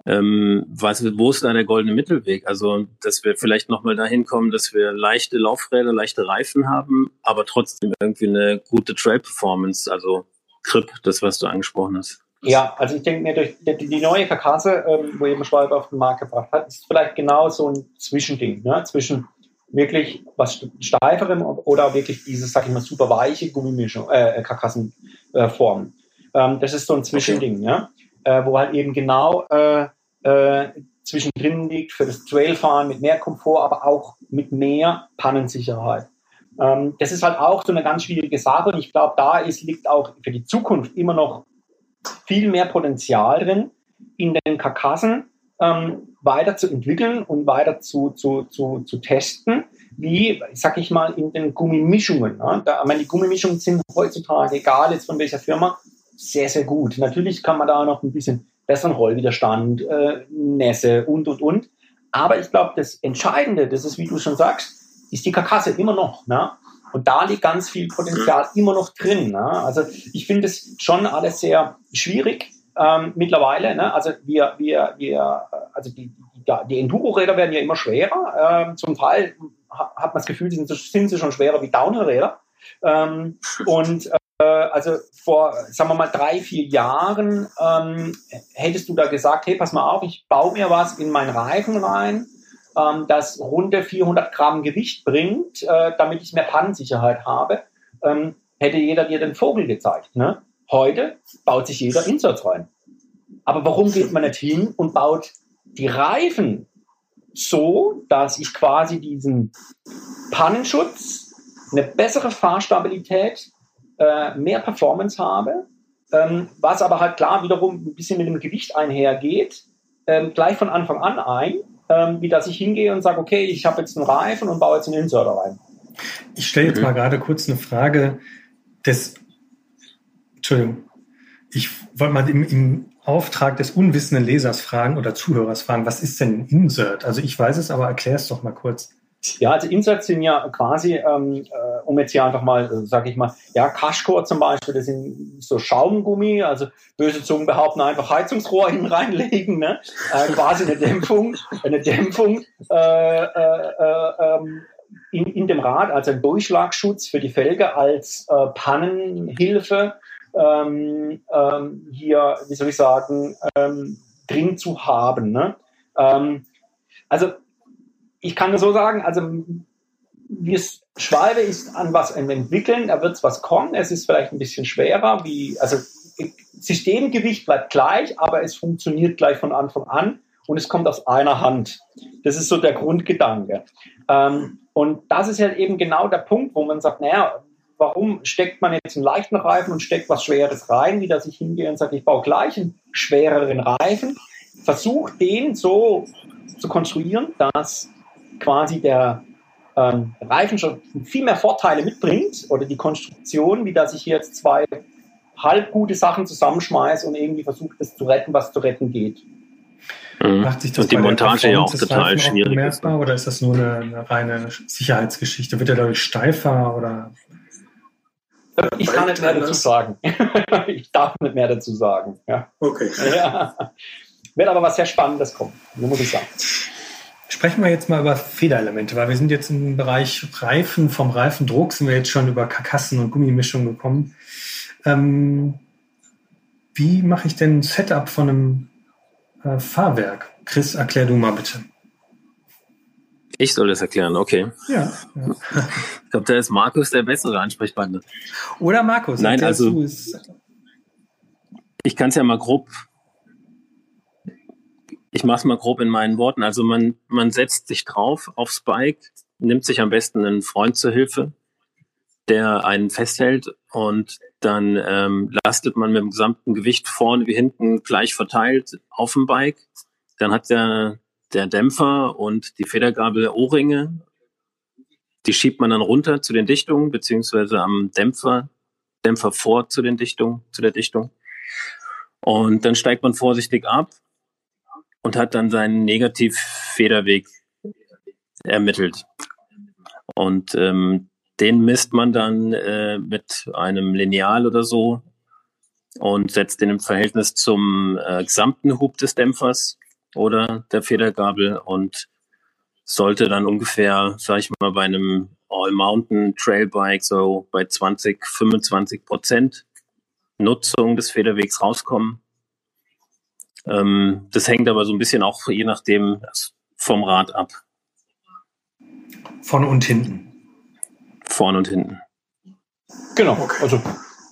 Speaker 3: Ähm, was, wo ist da der goldene Mittelweg? Also, dass wir vielleicht nochmal dahin kommen, dass wir leichte Laufräder, leichte Reifen haben, aber trotzdem irgendwie eine gute Trail-Performance, also Grip, das, was du angesprochen hast.
Speaker 4: Ja, also ich denke mir, durch die, die neue Karkasse, ähm, wo eben Schwalbe auf den Markt gebracht hat, ist vielleicht genau so ein Zwischending, ne? zwischen wirklich was steiferem oder wirklich dieses, sag ich mal, super weiche Gummimischung, äh, Karkassenform. Äh, ähm, das ist so ein Zwischending, okay. ja? Äh, wo halt eben genau äh, äh, zwischendrin liegt für das Trailfahren mit mehr Komfort, aber auch mit mehr Pannensicherheit. Ähm, das ist halt auch so eine ganz schwierige Sache und ich glaube, da ist, liegt auch für die Zukunft immer noch viel mehr Potenzial drin, in den Karkassen ähm, weiterzuentwickeln und weiter zu, zu, zu, zu testen, wie, sag ich mal, in den Gummimischungen. Ne? Da, ich meine, die Gummimischungen sind heutzutage, egal jetzt von welcher Firma, sehr, sehr gut. Natürlich kann man da noch ein bisschen besseren Rollwiderstand, äh, Nässe und, und, und. Aber ich glaube, das Entscheidende, das ist, wie du schon sagst, ist die Karkasse immer noch. Ne? Und da liegt ganz viel Potenzial immer noch drin. Ne? Also ich finde es schon alles sehr schwierig ähm, mittlerweile. Ne? Also wir, wir, wir, also die, die, die Enduro-Räder werden ja immer schwerer. Ähm, zum Teil hat man das Gefühl, sind, sind sie schon schwerer wie Downhill-Räder. Ähm, und äh, also vor, sagen wir mal, drei, vier Jahren ähm, hättest du da gesagt, hey, pass mal auf, ich baue mir was in meinen Reifen rein ähm, das runde 400 Gramm Gewicht bringt, äh, damit ich mehr Pannensicherheit habe, ähm, hätte jeder dir den Vogel gezeigt. Ne? Heute baut sich jeder Inserts rein. Aber warum geht man nicht hin und baut die Reifen so, dass ich quasi diesen Pannenschutz, eine bessere Fahrstabilität, äh, mehr Performance habe, ähm, was aber halt klar wiederum ein bisschen mit dem Gewicht einhergeht, ähm, gleich von Anfang an ein ähm, wie dass ich hingehe und sage, okay, ich habe jetzt einen Reifen und baue jetzt einen Inserter rein.
Speaker 2: Ich stelle jetzt mhm. mal gerade kurz eine Frage des, Entschuldigung, ich wollte mal im, im Auftrag des unwissenden Lesers fragen oder Zuhörers fragen, was ist denn ein Insert? Also ich weiß es, aber erklär es doch mal kurz.
Speaker 4: Ja, also Inserts sind ja quasi, ähm, äh, um jetzt hier einfach mal, äh, sage ich mal, ja, Cashcore zum Beispiel, das sind so Schaumgummi, also böse Zungen behaupten, einfach Heizungsrohr hinten reinlegen, ne? Äh, quasi eine Dämpfung, eine Dämpfung äh, äh, äh, ähm, in, in dem Rad, also ein Durchschlagschutz für die Felge als äh, Pannenhilfe ähm, ähm, hier, wie soll ich sagen, ähm, drin zu haben. Ne? Ähm, also ich kann nur so sagen, also wie es Schwalbe ist an was entwickeln, da wird es was kommen, es ist vielleicht ein bisschen schwerer, wie, also Systemgewicht bleibt gleich, aber es funktioniert gleich von Anfang an und es kommt aus einer Hand. Das ist so der Grundgedanke. Ähm, und das ist ja eben genau der Punkt, wo man sagt, naja, warum steckt man jetzt einen leichten Reifen und steckt was Schweres rein, wie dass ich hingehe und sage, ich baue gleich einen schwereren Reifen, versuche den so zu konstruieren, dass quasi der ähm, Reifen schon viel mehr Vorteile mitbringt oder die Konstruktion, wie dass ich hier jetzt zwei halb gute Sachen zusammenschmeiße und irgendwie versuche, das zu retten, was zu retten geht.
Speaker 3: Mhm. Macht sich das und die Montage ja auch total schwierig.
Speaker 2: Bemerkbar, oder ist das nur eine, eine, reine Sicherheitsgeschichte? Wird er dadurch steifer oder?
Speaker 4: Ich kann nicht mehr dazu sagen. ich darf nicht mehr dazu sagen. Ja.
Speaker 2: Okay.
Speaker 4: Ja. Wird aber was sehr Spannendes kommen, muss ich sagen.
Speaker 2: Sprechen wir jetzt mal über Federelemente, weil wir sind jetzt im Bereich Reifen, vom Reifendruck sind wir jetzt schon über Karkassen und Gummimischung gekommen. Ähm, wie mache ich denn ein Setup von einem äh, Fahrwerk? Chris, erklär du mal bitte.
Speaker 3: Ich soll das erklären, okay.
Speaker 2: Ja. ja.
Speaker 3: Ich glaube, da ist Markus der bessere Ansprechpartner.
Speaker 2: Oder Markus.
Speaker 3: Nein, also ich kann es ja mal grob. Ich mache es mal grob in meinen Worten. Also man, man setzt sich drauf aufs Bike, nimmt sich am besten einen Freund zur Hilfe, der einen festhält und dann ähm, lastet man mit dem gesamten Gewicht vorne wie hinten gleich verteilt auf dem Bike. Dann hat der der Dämpfer und die Federgabel O-Ringe. Die schiebt man dann runter zu den Dichtungen, beziehungsweise am Dämpfer, Dämpfer vor zu den Dichtungen, zu der Dichtung. Und dann steigt man vorsichtig ab und hat dann seinen Negativfederweg ermittelt. Und ähm, den misst man dann äh, mit einem Lineal oder so und setzt den im Verhältnis zum äh, gesamten Hub des Dämpfers oder der Federgabel und sollte dann ungefähr, sag ich mal, bei einem All-Mountain Trailbike so bei 20, 25 Prozent Nutzung des Federwegs rauskommen. Ähm, das hängt aber so ein bisschen auch je nachdem vom Rad ab.
Speaker 2: Vorne und hinten.
Speaker 3: Vorne und hinten.
Speaker 4: Genau, also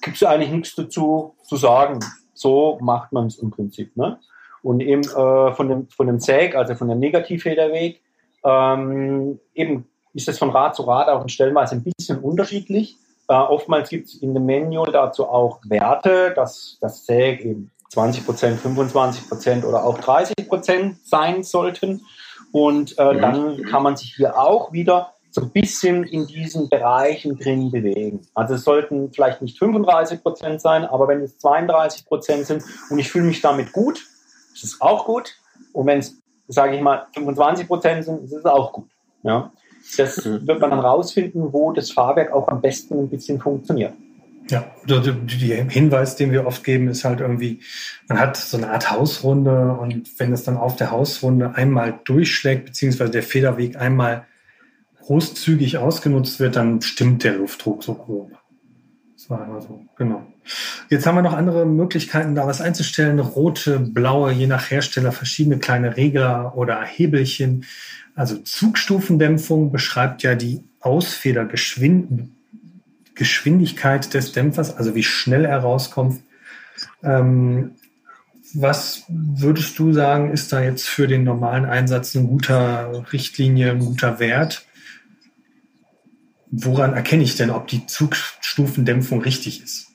Speaker 4: gibt es eigentlich nichts dazu zu sagen. So macht man es im Prinzip. Ne? Und eben äh, von, dem, von dem Säg, also von dem Negativfederweg, ähm, eben ist es von Rad zu Rad auch stellenweise ein bisschen unterschiedlich. Äh, oftmals gibt es in dem Manual dazu auch Werte, dass das Säg eben 20 Prozent, 25 Prozent oder auch 30 Prozent sein sollten. Und äh, mhm. dann kann man sich hier auch wieder so ein bisschen in diesen Bereichen drin bewegen. Also es sollten vielleicht nicht 35 Prozent sein, aber wenn es 32 Prozent sind und ich fühle mich damit gut, ist es auch gut. Und wenn es, sage ich mal, 25 Prozent sind, ist es auch gut. Ja? Das mhm. wird man dann rausfinden, wo das Fahrwerk auch am besten ein bisschen funktioniert.
Speaker 2: Ja, der Hinweis, den wir oft geben, ist halt irgendwie, man hat so eine Art Hausrunde und wenn es dann auf der Hausrunde einmal durchschlägt, beziehungsweise der Federweg einmal großzügig ausgenutzt wird, dann stimmt der Luftdruck so grob. Das war immer so, genau. Jetzt haben wir noch andere Möglichkeiten, da was einzustellen. Rote, blaue, je nach Hersteller verschiedene kleine Regler oder Hebelchen. Also Zugstufendämpfung beschreibt ja die Ausfedergeschwindigkeit des Dämpfers, also wie schnell er rauskommt. Ähm, was würdest du sagen, ist da jetzt für den normalen Einsatz ein guter Richtlinie, ein guter Wert? Woran erkenne ich denn, ob die Zugstufendämpfung richtig ist?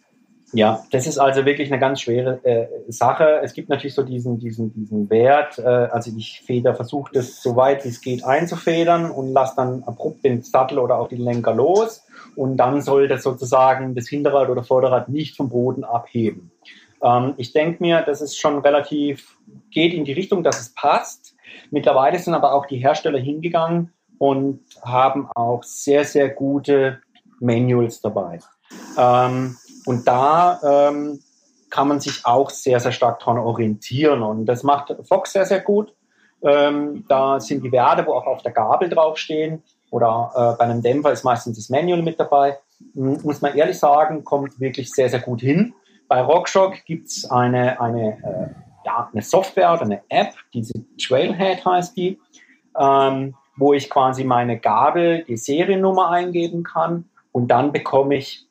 Speaker 4: Ja, das ist also wirklich eine ganz schwere äh, Sache. Es gibt natürlich so diesen, diesen, diesen Wert. Äh, also ich feder, versuche das so weit wie es geht einzufedern und lasse dann abrupt den Sattel oder auch den Lenker los. Und dann soll das sozusagen das Hinterrad oder Vorderrad nicht vom Boden abheben. Ähm, ich denke mir, das ist schon relativ, geht in die Richtung, dass es passt. Mittlerweile sind aber auch die Hersteller hingegangen und haben auch sehr, sehr gute Manuals dabei. Ähm, und da ähm, kann man sich auch sehr, sehr stark daran orientieren. Und das macht Fox sehr, sehr gut. Ähm, da sind die Werte, wo auch auf der Gabel draufstehen. Oder äh, bei einem Dämpfer ist meistens das Manual mit dabei. M muss man ehrlich sagen, kommt wirklich sehr, sehr gut hin. Bei RockShock gibt es eine, eine, äh, ja, eine Software oder eine App, diese Trailhead heißt die, ähm, wo ich quasi meine Gabel, die Seriennummer eingeben kann und dann bekomme ich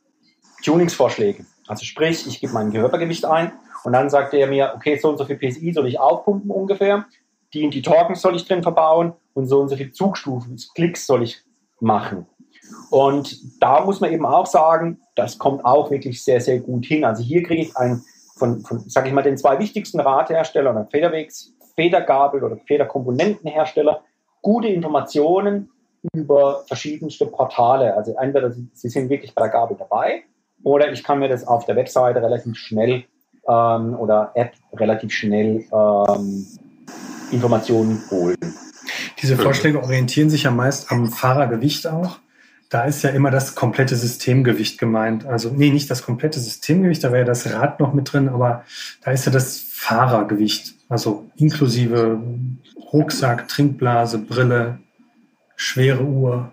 Speaker 4: Tuningsvorschläge. Also sprich, ich gebe mein Körpergewicht ein und dann sagt er mir, okay, so und so viel PSI soll ich aufpumpen ungefähr, die und die Torken soll ich drin verbauen und so und so viel Zugstufen, Klicks soll ich machen. Und da muss man eben auch sagen, das kommt auch wirklich sehr, sehr gut hin. Also hier kriege ich ein, von, von sage ich mal, den zwei wichtigsten Radherstellern Federwegs, Federgabel oder Federkomponentenhersteller gute Informationen über verschiedenste Portale. Also entweder sie sind wirklich bei der Gabel dabei oder ich kann mir das auf der Webseite relativ schnell ähm, oder App relativ schnell ähm, Informationen holen.
Speaker 2: Diese Vorschläge orientieren sich ja meist am Fahrergewicht auch. Da ist ja immer das komplette Systemgewicht gemeint. Also, nee, nicht das komplette Systemgewicht, da wäre ja das Rad noch mit drin, aber da ist ja das Fahrergewicht. Also inklusive Rucksack, Trinkblase, Brille, schwere Uhr.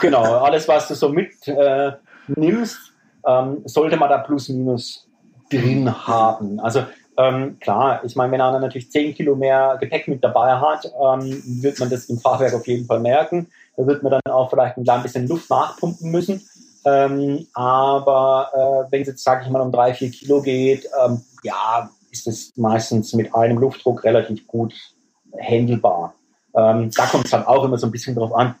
Speaker 4: genau, alles, was du so mit äh, nimmst, ähm, sollte man da plus minus drin haben. Also ähm, klar, ich meine, wenn einer natürlich 10 Kilo mehr Gepäck mit dabei hat, ähm, wird man das im Fahrwerk auf jeden Fall merken. Da wird man dann auch vielleicht ein klein bisschen Luft nachpumpen müssen. Ähm, aber äh, wenn es jetzt, sage ich mal, um drei, vier Kilo geht, ähm, ja, ist es meistens mit einem Luftdruck relativ gut handelbar. Ähm, da kommt es dann auch immer so ein bisschen drauf an,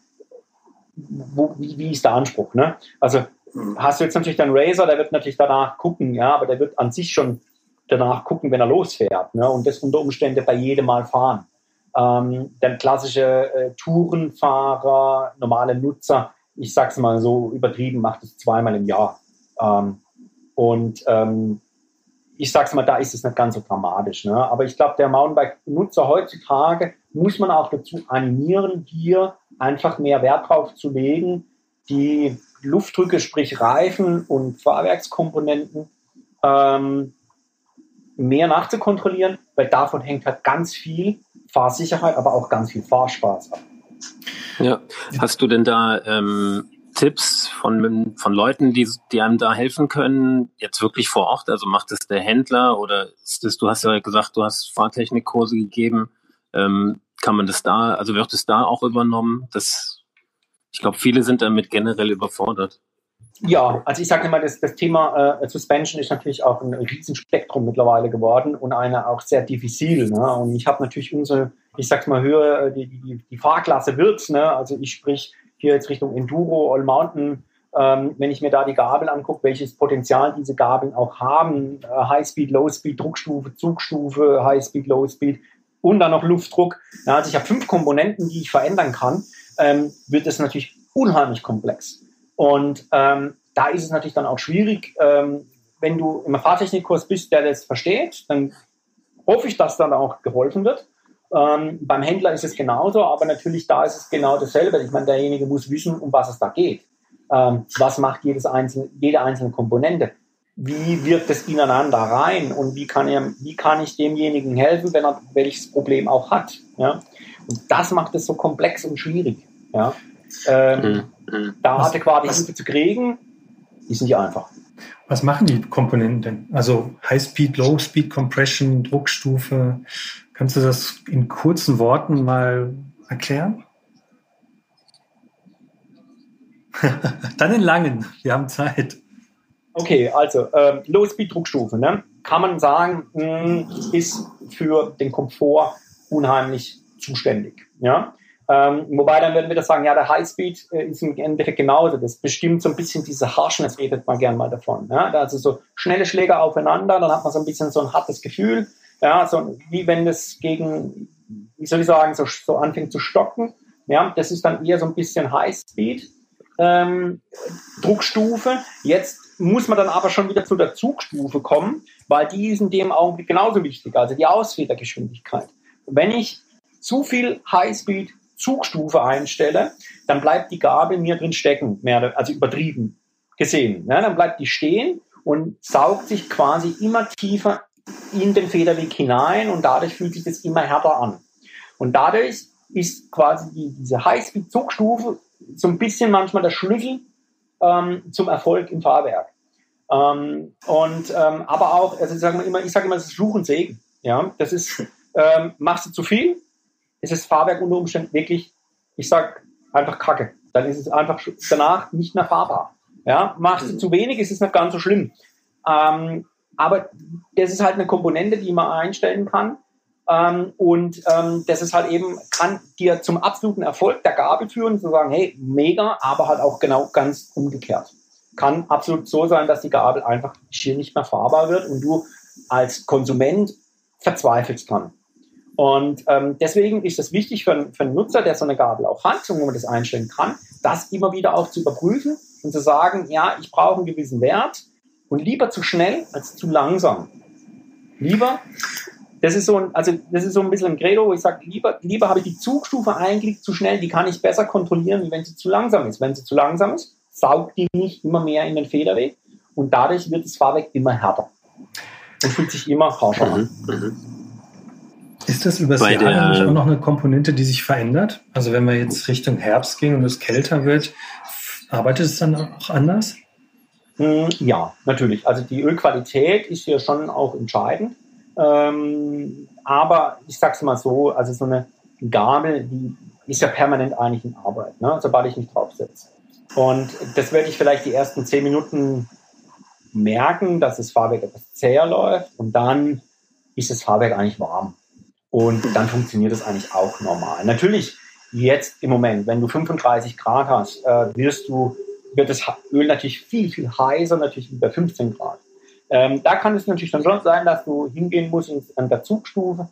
Speaker 4: wo, wie, wie ist der Anspruch. Ne? Also hast du jetzt natürlich deinen Racer, der wird natürlich danach gucken, ja, aber der wird an sich schon danach gucken, wenn er losfährt ne, und das unter Umständen bei jedem Mal fahren. Ähm, der klassische äh, Tourenfahrer, normale Nutzer, ich sag's mal so übertrieben, macht es zweimal im Jahr. Ähm, und ähm, ich sag's mal, da ist es nicht ganz so dramatisch. Ne? Aber ich glaube, der Mountainbike-Nutzer heutzutage muss man auch dazu animieren, hier einfach mehr Wert drauf zu legen, die Luftdrücke, sprich Reifen und Fahrwerkskomponenten, ähm, mehr nachzukontrollieren, weil davon hängt halt ganz viel Fahrsicherheit, aber auch ganz viel Fahrspaß ab.
Speaker 3: Ja, hast du denn da ähm, Tipps von, von Leuten, die, die einem da helfen können, jetzt wirklich vor Ort? Also macht es der Händler oder ist das, du hast ja gesagt, du hast Fahrtechnikkurse gegeben. Ähm, kann man das da, also wird es da auch übernommen? Das ich glaube, viele sind damit generell überfordert.
Speaker 4: Ja, also ich sage immer, das, das Thema äh, Suspension ist natürlich auch ein Riesenspektrum mittlerweile geworden und eine auch sehr diffizil. Ne? Und ich habe natürlich unsere, ich sag's mal, höher, äh, die, die, die Fahrklasse wird, ne? also ich sprich hier jetzt Richtung Enduro, All Mountain, ähm, wenn ich mir da die Gabel angucke, welches Potenzial diese Gabeln auch haben, äh, High Speed, Low Speed, Druckstufe, Zugstufe, High Speed, Low Speed und dann noch Luftdruck. Ja, also ich habe fünf Komponenten, die ich verändern kann ähm, wird es natürlich unheimlich komplex. Und ähm, da ist es natürlich dann auch schwierig, ähm, wenn du im Fahrtechnikkurs bist, der das versteht, dann hoffe ich, dass dann auch geholfen wird. Ähm, beim Händler ist es genauso, aber natürlich da ist es genau dasselbe. Ich meine, derjenige muss wissen, um was es da geht. Ähm, was macht jedes einzelne, jede einzelne Komponente? Wie wirkt es ineinander rein und wie kann, er, wie kann ich demjenigen helfen, wenn er welches Problem auch hat? Ja? Und das macht es so komplex und schwierig. Ja? Ähm, mhm. Da was, adäquate Hilfe zu kriegen, ist nicht einfach.
Speaker 2: Was machen die Komponenten denn? Also High Speed, Low Speed Compression, Druckstufe. Kannst du das in kurzen Worten mal erklären? Dann in langen. Wir haben Zeit.
Speaker 4: Okay, also äh, Low Speed Druckstufe, ne? kann man sagen, mh, hm, ist für den Komfort unheimlich zuständig. Ja? Ähm, wobei dann würden wir das sagen, ja, der Highspeed äh, ist im Endeffekt genauso. Das bestimmt so ein bisschen diese Harshness, redet man gern mal davon. Ja? Also so schnelle Schläge aufeinander, dann hat man so ein bisschen so ein hartes Gefühl. Ja, so wie wenn das gegen, wie soll ich sagen, so, so anfängt zu stocken. Ja, das ist dann eher so ein bisschen Highspeed. Ähm, Druckstufe. Jetzt muss man dann aber schon wieder zu der Zugstufe kommen, weil die ist in dem Augenblick genauso wichtig, also die Ausfedergeschwindigkeit. Wenn ich zu viel Highspeed Zugstufe einstelle, dann bleibt die Gabel mir drin stecken, mehr, also übertrieben gesehen. Ja, dann bleibt die stehen und saugt sich quasi immer tiefer in den Federweg hinein und dadurch fühlt sich das immer härter an. Und dadurch ist quasi die, diese Highspeed-Zugstufe so ein bisschen manchmal der Schlüssel ähm, zum Erfolg im Fahrwerk. Ähm, und ähm, aber auch, also ich sage immer, ich sage immer, das ist Fluch und Segen. Ja, das ist, ähm, machst du zu viel, ist das Fahrwerk unter Umständen wirklich, ich sag einfach Kacke. Dann ist es einfach danach nicht mehr fahrbar. Ja, machst du zu wenig, ist es nicht ganz so schlimm. Ähm, aber das ist halt eine Komponente, die man einstellen kann. Ähm, und ähm, das ist halt eben, kann dir zum absoluten Erfolg der Gabel führen, zu sagen, hey, mega, aber halt auch genau ganz umgekehrt. Kann absolut so sein, dass die Gabel einfach schier nicht mehr fahrbar wird und du als Konsument verzweifelst dran. Und ähm, deswegen ist es wichtig für, für einen Nutzer, der so eine Gabel auch hat und wo man das einstellen kann, das immer wieder auch zu überprüfen und zu sagen, ja, ich brauche einen gewissen Wert und lieber zu schnell als zu langsam. Lieber, das ist so ein, also das ist so ein bisschen ein Credo, wo ich sage, lieber, lieber habe ich die Zugstufe eigentlich zu schnell, die kann ich besser kontrollieren, wenn sie zu langsam ist. Wenn sie zu langsam ist, saugt die nicht immer mehr in den Federweg und dadurch wird das Fahrwerk immer härter und fühlt sich immer harscher an. Mhm.
Speaker 2: Ist das übers Bei Jahr eigentlich auch noch eine Komponente, die sich verändert? Also wenn wir jetzt Richtung Herbst gehen und es kälter wird, arbeitet es dann auch anders?
Speaker 4: Hm, ja, natürlich. Also die Ölqualität ist hier schon auch entscheidend. Ähm, aber ich sag's mal so, also so eine Gabel, die ist ja permanent eigentlich in Arbeit, ne? sobald ich mich draufsetze. Und das werde ich vielleicht die ersten zehn Minuten merken, dass das Fahrwerk etwas zäher läuft und dann ist das Fahrwerk eigentlich warm. Und dann funktioniert es eigentlich auch normal. Natürlich jetzt im Moment, wenn du 35 Grad hast, äh, wirst du, wird das Öl natürlich viel, viel heißer, natürlich über 15 Grad. Ähm, da kann es natürlich dann schon sein, dass du hingehen musst an der Zugstufe,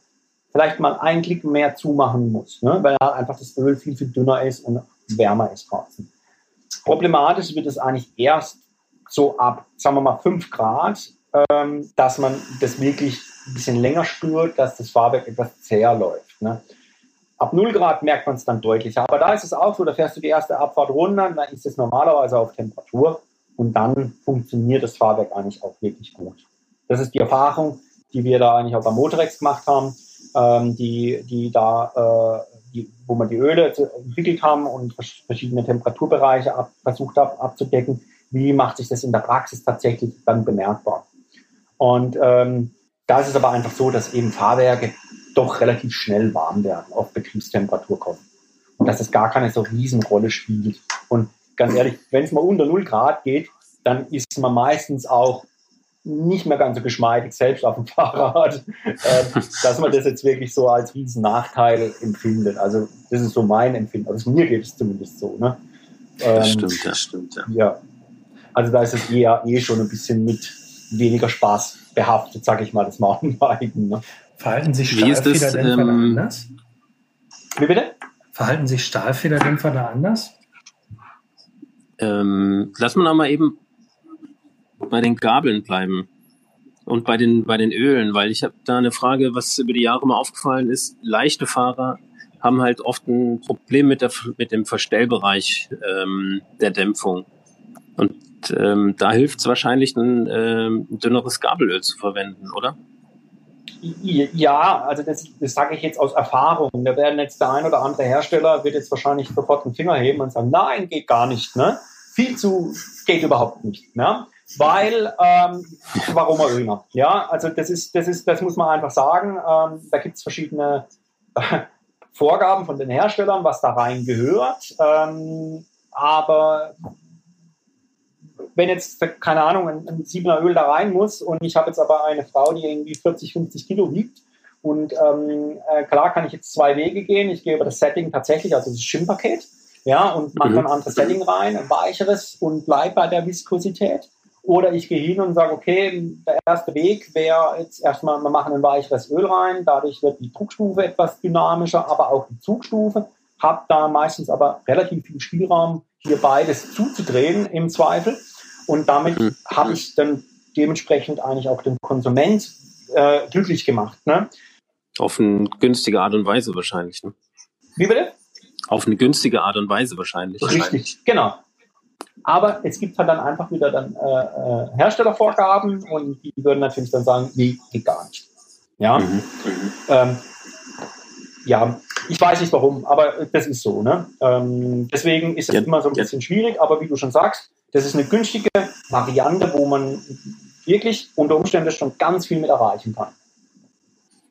Speaker 4: vielleicht mal einen Klick mehr zumachen musst, ne? weil halt einfach das Öl viel, viel dünner ist und wärmer ist draußen. Problematisch wird es eigentlich erst so ab, sagen wir mal, 5 Grad, ähm, dass man das wirklich ein bisschen länger spürt, dass das Fahrwerk etwas zäher läuft. Ne? Ab 0 Grad merkt man es dann deutlicher. Aber da ist es auch so, da fährst du die erste Abfahrt runter, dann ist es normalerweise auf Temperatur und dann funktioniert das Fahrwerk eigentlich auch wirklich gut. Das ist die Erfahrung, die wir da eigentlich auch beim Motorex gemacht haben, ähm, die, die da, äh, die, wo wir die Öle entwickelt haben und verschiedene Temperaturbereiche ab, versucht haben abzudecken. Wie macht sich das in der Praxis tatsächlich dann bemerkbar? Und ähm, da ist es aber einfach so, dass eben Fahrwerke doch relativ schnell warm werden, auf Betriebstemperatur kommen. Und dass es gar keine so Riesenrolle spielt. Und ganz ehrlich, wenn es mal unter 0 Grad geht, dann ist man meistens auch nicht mehr ganz so geschmeidig, selbst auf dem Fahrrad, äh, dass man das jetzt wirklich so als riesen Nachteil empfindet. Also das ist so mein Empfinden. Also mir geht es zumindest so. Ne?
Speaker 3: Ähm, das stimmt, das stimmt, ja.
Speaker 4: ja. Also da ist es eher eh schon ein bisschen mit weniger Spaß behaftet, sage ich mal, das Mountainbiken. Ne?
Speaker 2: Verhalten sich Stahlfederdämpfer ähm, da anders?
Speaker 4: Wie bitte?
Speaker 2: Verhalten sich Stahlfederdämpfer da anders?
Speaker 3: Ähm, lass mal noch mal eben bei den Gabeln bleiben und bei den, bei den Ölen, weil ich habe da eine Frage, was über die Jahre mal aufgefallen ist. Leichte Fahrer haben halt oft ein Problem mit, der, mit dem Verstellbereich ähm, der Dämpfung. Und ähm, da hilft es wahrscheinlich, ein, ähm, dünneres Gabelöl zu verwenden, oder?
Speaker 4: Ja, also das, das sage ich jetzt aus Erfahrung. Da werden jetzt der ein oder andere Hersteller wird jetzt wahrscheinlich sofort den Finger heben und sagen, nein, geht gar nicht, ne? Viel zu geht überhaupt nicht, ne? Weil ähm, warum Öler? Ja, also das ist, das ist, das muss man einfach sagen. Ähm, da gibt es verschiedene äh, Vorgaben von den Herstellern, was da rein gehört. Ähm, aber wenn jetzt, keine Ahnung, ein, ein Siebener Öl da rein muss und ich habe jetzt aber eine Frau, die irgendwie 40, 50 Kilo wiegt Und ähm, äh, klar kann ich jetzt zwei Wege gehen. Ich gehe über das Setting tatsächlich, also das Schimmpaket, ja, und mache mhm. dann ein anderes Setting rein, ein weicheres und bleib bei der Viskosität. Oder ich gehe hin und sage, okay, der erste Weg wäre jetzt erstmal, wir machen ein weicheres Öl rein, dadurch wird die Druckstufe etwas dynamischer, aber auch die Zugstufe. Hab da meistens aber relativ viel Spielraum, hier beides zuzudrehen im Zweifel. Und damit mhm. habe ich dann dementsprechend eigentlich auch den Konsument äh, glücklich gemacht. Ne?
Speaker 3: Auf eine günstige Art und Weise wahrscheinlich. Ne?
Speaker 4: Wie bitte?
Speaker 3: Auf eine günstige Art und Weise wahrscheinlich.
Speaker 4: Richtig, genau. Aber es gibt halt dann einfach wieder dann äh, äh, Herstellervorgaben und die würden natürlich dann sagen, nee, geht gar nicht. Ja. Mhm. Ähm, ja, ich weiß nicht warum, aber das ist so. Ne? Ähm, deswegen ist es ja. immer so ein bisschen schwierig, aber wie du schon sagst, das ist eine günstige Variante, wo man wirklich unter Umständen schon ganz viel mit erreichen kann.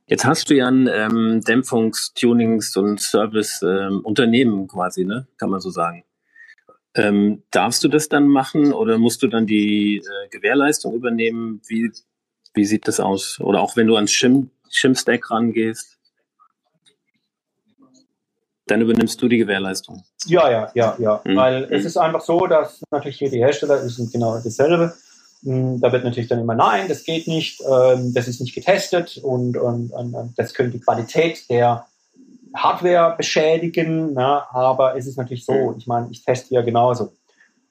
Speaker 3: Jetzt hast du ja ein ähm, Dämpfungs-, Tunings- und Service-Unternehmen ähm, quasi, ne? kann man so sagen. Ähm, darfst du das dann machen oder musst du dann die äh, Gewährleistung übernehmen? Wie, wie sieht das aus? Oder auch wenn du ans Shim, Shim-Stack rangehst, dann übernimmst du die Gewährleistung.
Speaker 4: Ja, ja, ja, ja. Mhm. Weil es ist einfach so, dass natürlich hier die Hersteller sind genau dasselbe. Hm, da wird natürlich dann immer nein, das geht nicht, ähm, das ist nicht getestet und, und, und das könnte die Qualität der Hardware beschädigen, ne? aber es ist natürlich so, mhm. ich meine, ich teste ja genauso.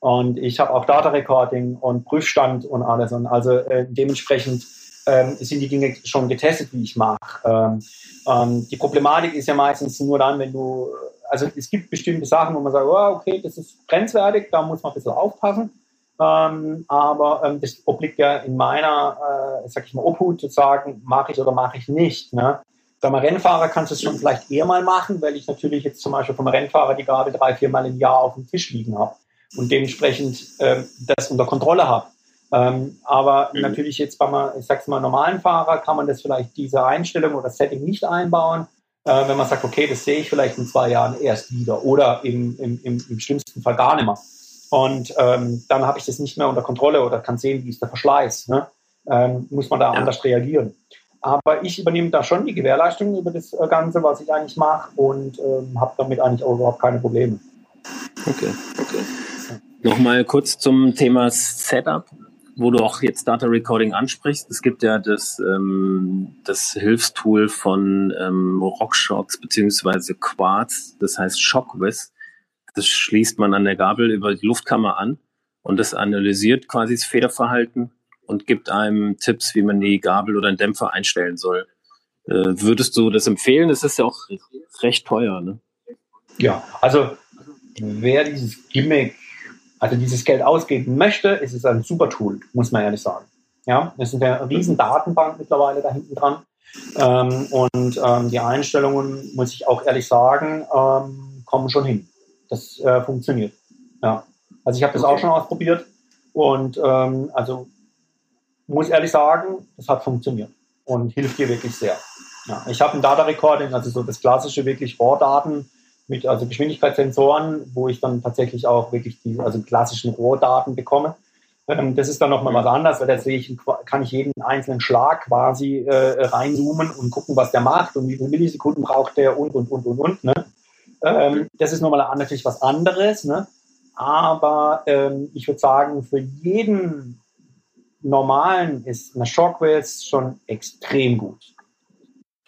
Speaker 4: Und ich habe auch Data Recording und Prüfstand und alles. Und also äh, dementsprechend ähm, sind die Dinge schon getestet, wie ich mache. Ähm, ähm, die Problematik ist ja meistens nur dann, wenn du, also es gibt bestimmte Sachen, wo man sagt, oh, okay, das ist grenzwertig, da muss man ein bisschen aufpassen. Ähm, aber ähm, das obliegt ja in meiner, äh, sag ich mal, Obhut zu sagen, mache ich oder mache ich nicht. Ne? Beim Rennfahrer kannst du es schon vielleicht eher mal machen, weil ich natürlich jetzt zum Beispiel vom Rennfahrer die Gabel drei, vier Mal im Jahr auf dem Tisch liegen habe und dementsprechend äh, das unter Kontrolle habe. Ähm, aber mhm. natürlich jetzt beim, ich sag's mal, normalen Fahrer kann man das vielleicht diese Einstellung oder Setting nicht einbauen. Äh, wenn man sagt, okay, das sehe ich vielleicht in zwei Jahren erst wieder oder im, im, im, im schlimmsten Fall gar nicht mehr. Und ähm, dann habe ich das nicht mehr unter Kontrolle oder kann sehen, wie ist der Verschleiß. Ne? Ähm, muss man da ja. anders reagieren. Aber ich übernehme da schon die Gewährleistung über das äh, Ganze, was ich eigentlich mache und ähm, habe damit eigentlich auch überhaupt keine Probleme.
Speaker 3: Okay, okay. Nochmal kurz zum Thema Setup, wo du auch jetzt Data Recording ansprichst. Es gibt ja das, ähm, das Hilfstool von ähm, RockShox beziehungsweise Quartz, das heißt ShockWiz. Das schließt man an der Gabel über die Luftkammer an und das analysiert quasi das Federverhalten und gibt einem Tipps, wie man die Gabel oder einen Dämpfer einstellen soll. Äh, würdest du das empfehlen? Es ist ja auch recht teuer, ne?
Speaker 4: Ja, also wer dieses Gimmick, also dieses Geld ausgeben möchte, ist es ein super Tool, muss man ehrlich sagen. Ja, es ist eine riesen Datenbank mittlerweile da hinten dran. Ähm, und ähm, die Einstellungen, muss ich auch ehrlich sagen, ähm, kommen schon hin. Das äh, funktioniert. Ja. Also ich habe das okay. auch schon ausprobiert und ähm, also muss ehrlich sagen, das hat funktioniert und hilft dir wirklich sehr. Ja, ich habe ein Data Recording, also so das klassische wirklich Rohrdaten mit also Geschwindigkeitssensoren, wo ich dann tatsächlich auch wirklich die also klassischen Rohrdaten bekomme. Ähm, das ist dann nochmal was anderes, weil da sehe ich, kann ich jeden einzelnen Schlag quasi äh, reinzoomen und gucken, was der macht und wie viele Millisekunden braucht der und und und und und. Ne? Ähm, das ist nochmal natürlich was anderes, ne? aber ähm, ich würde sagen, für jeden normalen ist eine Shockwave schon extrem gut.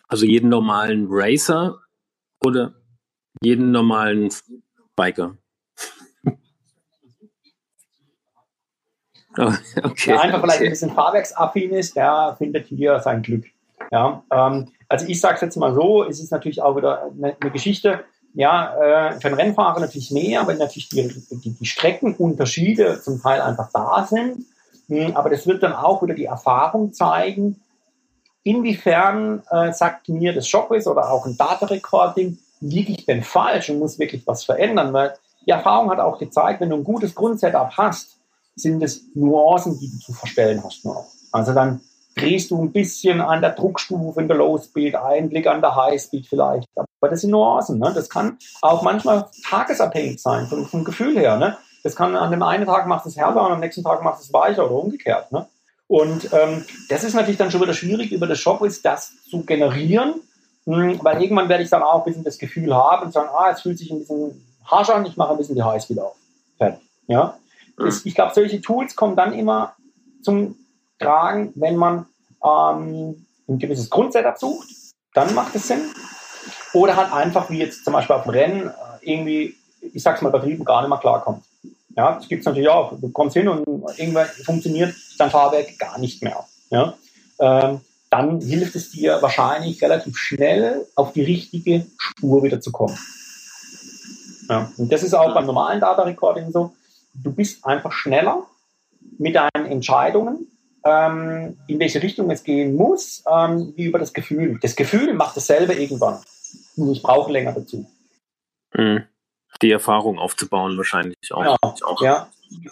Speaker 3: Also jeden normalen Racer oder jeden normalen Biker?
Speaker 4: Oh, okay, der einfach vielleicht ein bisschen fahrwerksaffin ist, der findet hier sein Glück. Ja, ähm, also ich sage es jetzt mal so, es ist natürlich auch wieder eine, eine Geschichte, ja, äh, für einen Rennfahrer natürlich mehr, weil natürlich die, die, die Streckenunterschiede zum Teil einfach da sind. Hm, aber das wird dann auch wieder die Erfahrung zeigen, inwiefern äh, sagt mir das Shockwave oder auch ein Data Recording, liege ich denn falsch und muss wirklich was verändern? Weil die Erfahrung hat auch gezeigt, wenn du ein gutes Grundsetup hast, sind es Nuancen, die du zu verstellen hast nur noch. Also dann drehst du ein bisschen an der Druckstufe in der Low Speed, ein Blick an der High Speed vielleicht. Aber das sind Nuancen. Ne? Das kann auch manchmal tagesabhängig sein, vom, vom Gefühl her. Ne? Das kann an dem einen Tag macht es härter und am nächsten Tag macht es weicher oder umgekehrt. Ne? Und ähm, das ist natürlich dann schon wieder schwierig, über das Shopwitz das zu generieren, weil irgendwann werde ich dann auch ein bisschen das Gefühl haben und sagen, ah, es fühlt sich ein bisschen harsch an, ich mache ein bisschen die Highspeed auf. Fertig. Ja? Das, ich glaube, solche Tools kommen dann immer zum Tragen, wenn man ähm, ein gewisses Grundsetup sucht, dann macht es Sinn. Oder halt einfach, wie jetzt zum Beispiel auf dem Rennen, äh, irgendwie, ich sag's mal übertrieben, gar nicht mehr klarkommt. Ja, das gibt's natürlich auch. Du kommst hin und irgendwann funktioniert dein Fahrwerk gar nicht mehr. Ja, ähm, dann hilft es dir wahrscheinlich relativ schnell auf die richtige Spur wieder zu kommen. Ja, und das ist auch beim normalen Data Recording so. Du bist einfach schneller mit deinen Entscheidungen, ähm, in welche Richtung es gehen muss, ähm, wie über das Gefühl. Das Gefühl macht dasselbe irgendwann. Nur ich brauche länger dazu.
Speaker 3: Mhm. Die Erfahrung aufzubauen wahrscheinlich auch.
Speaker 4: Ja, auch. ja.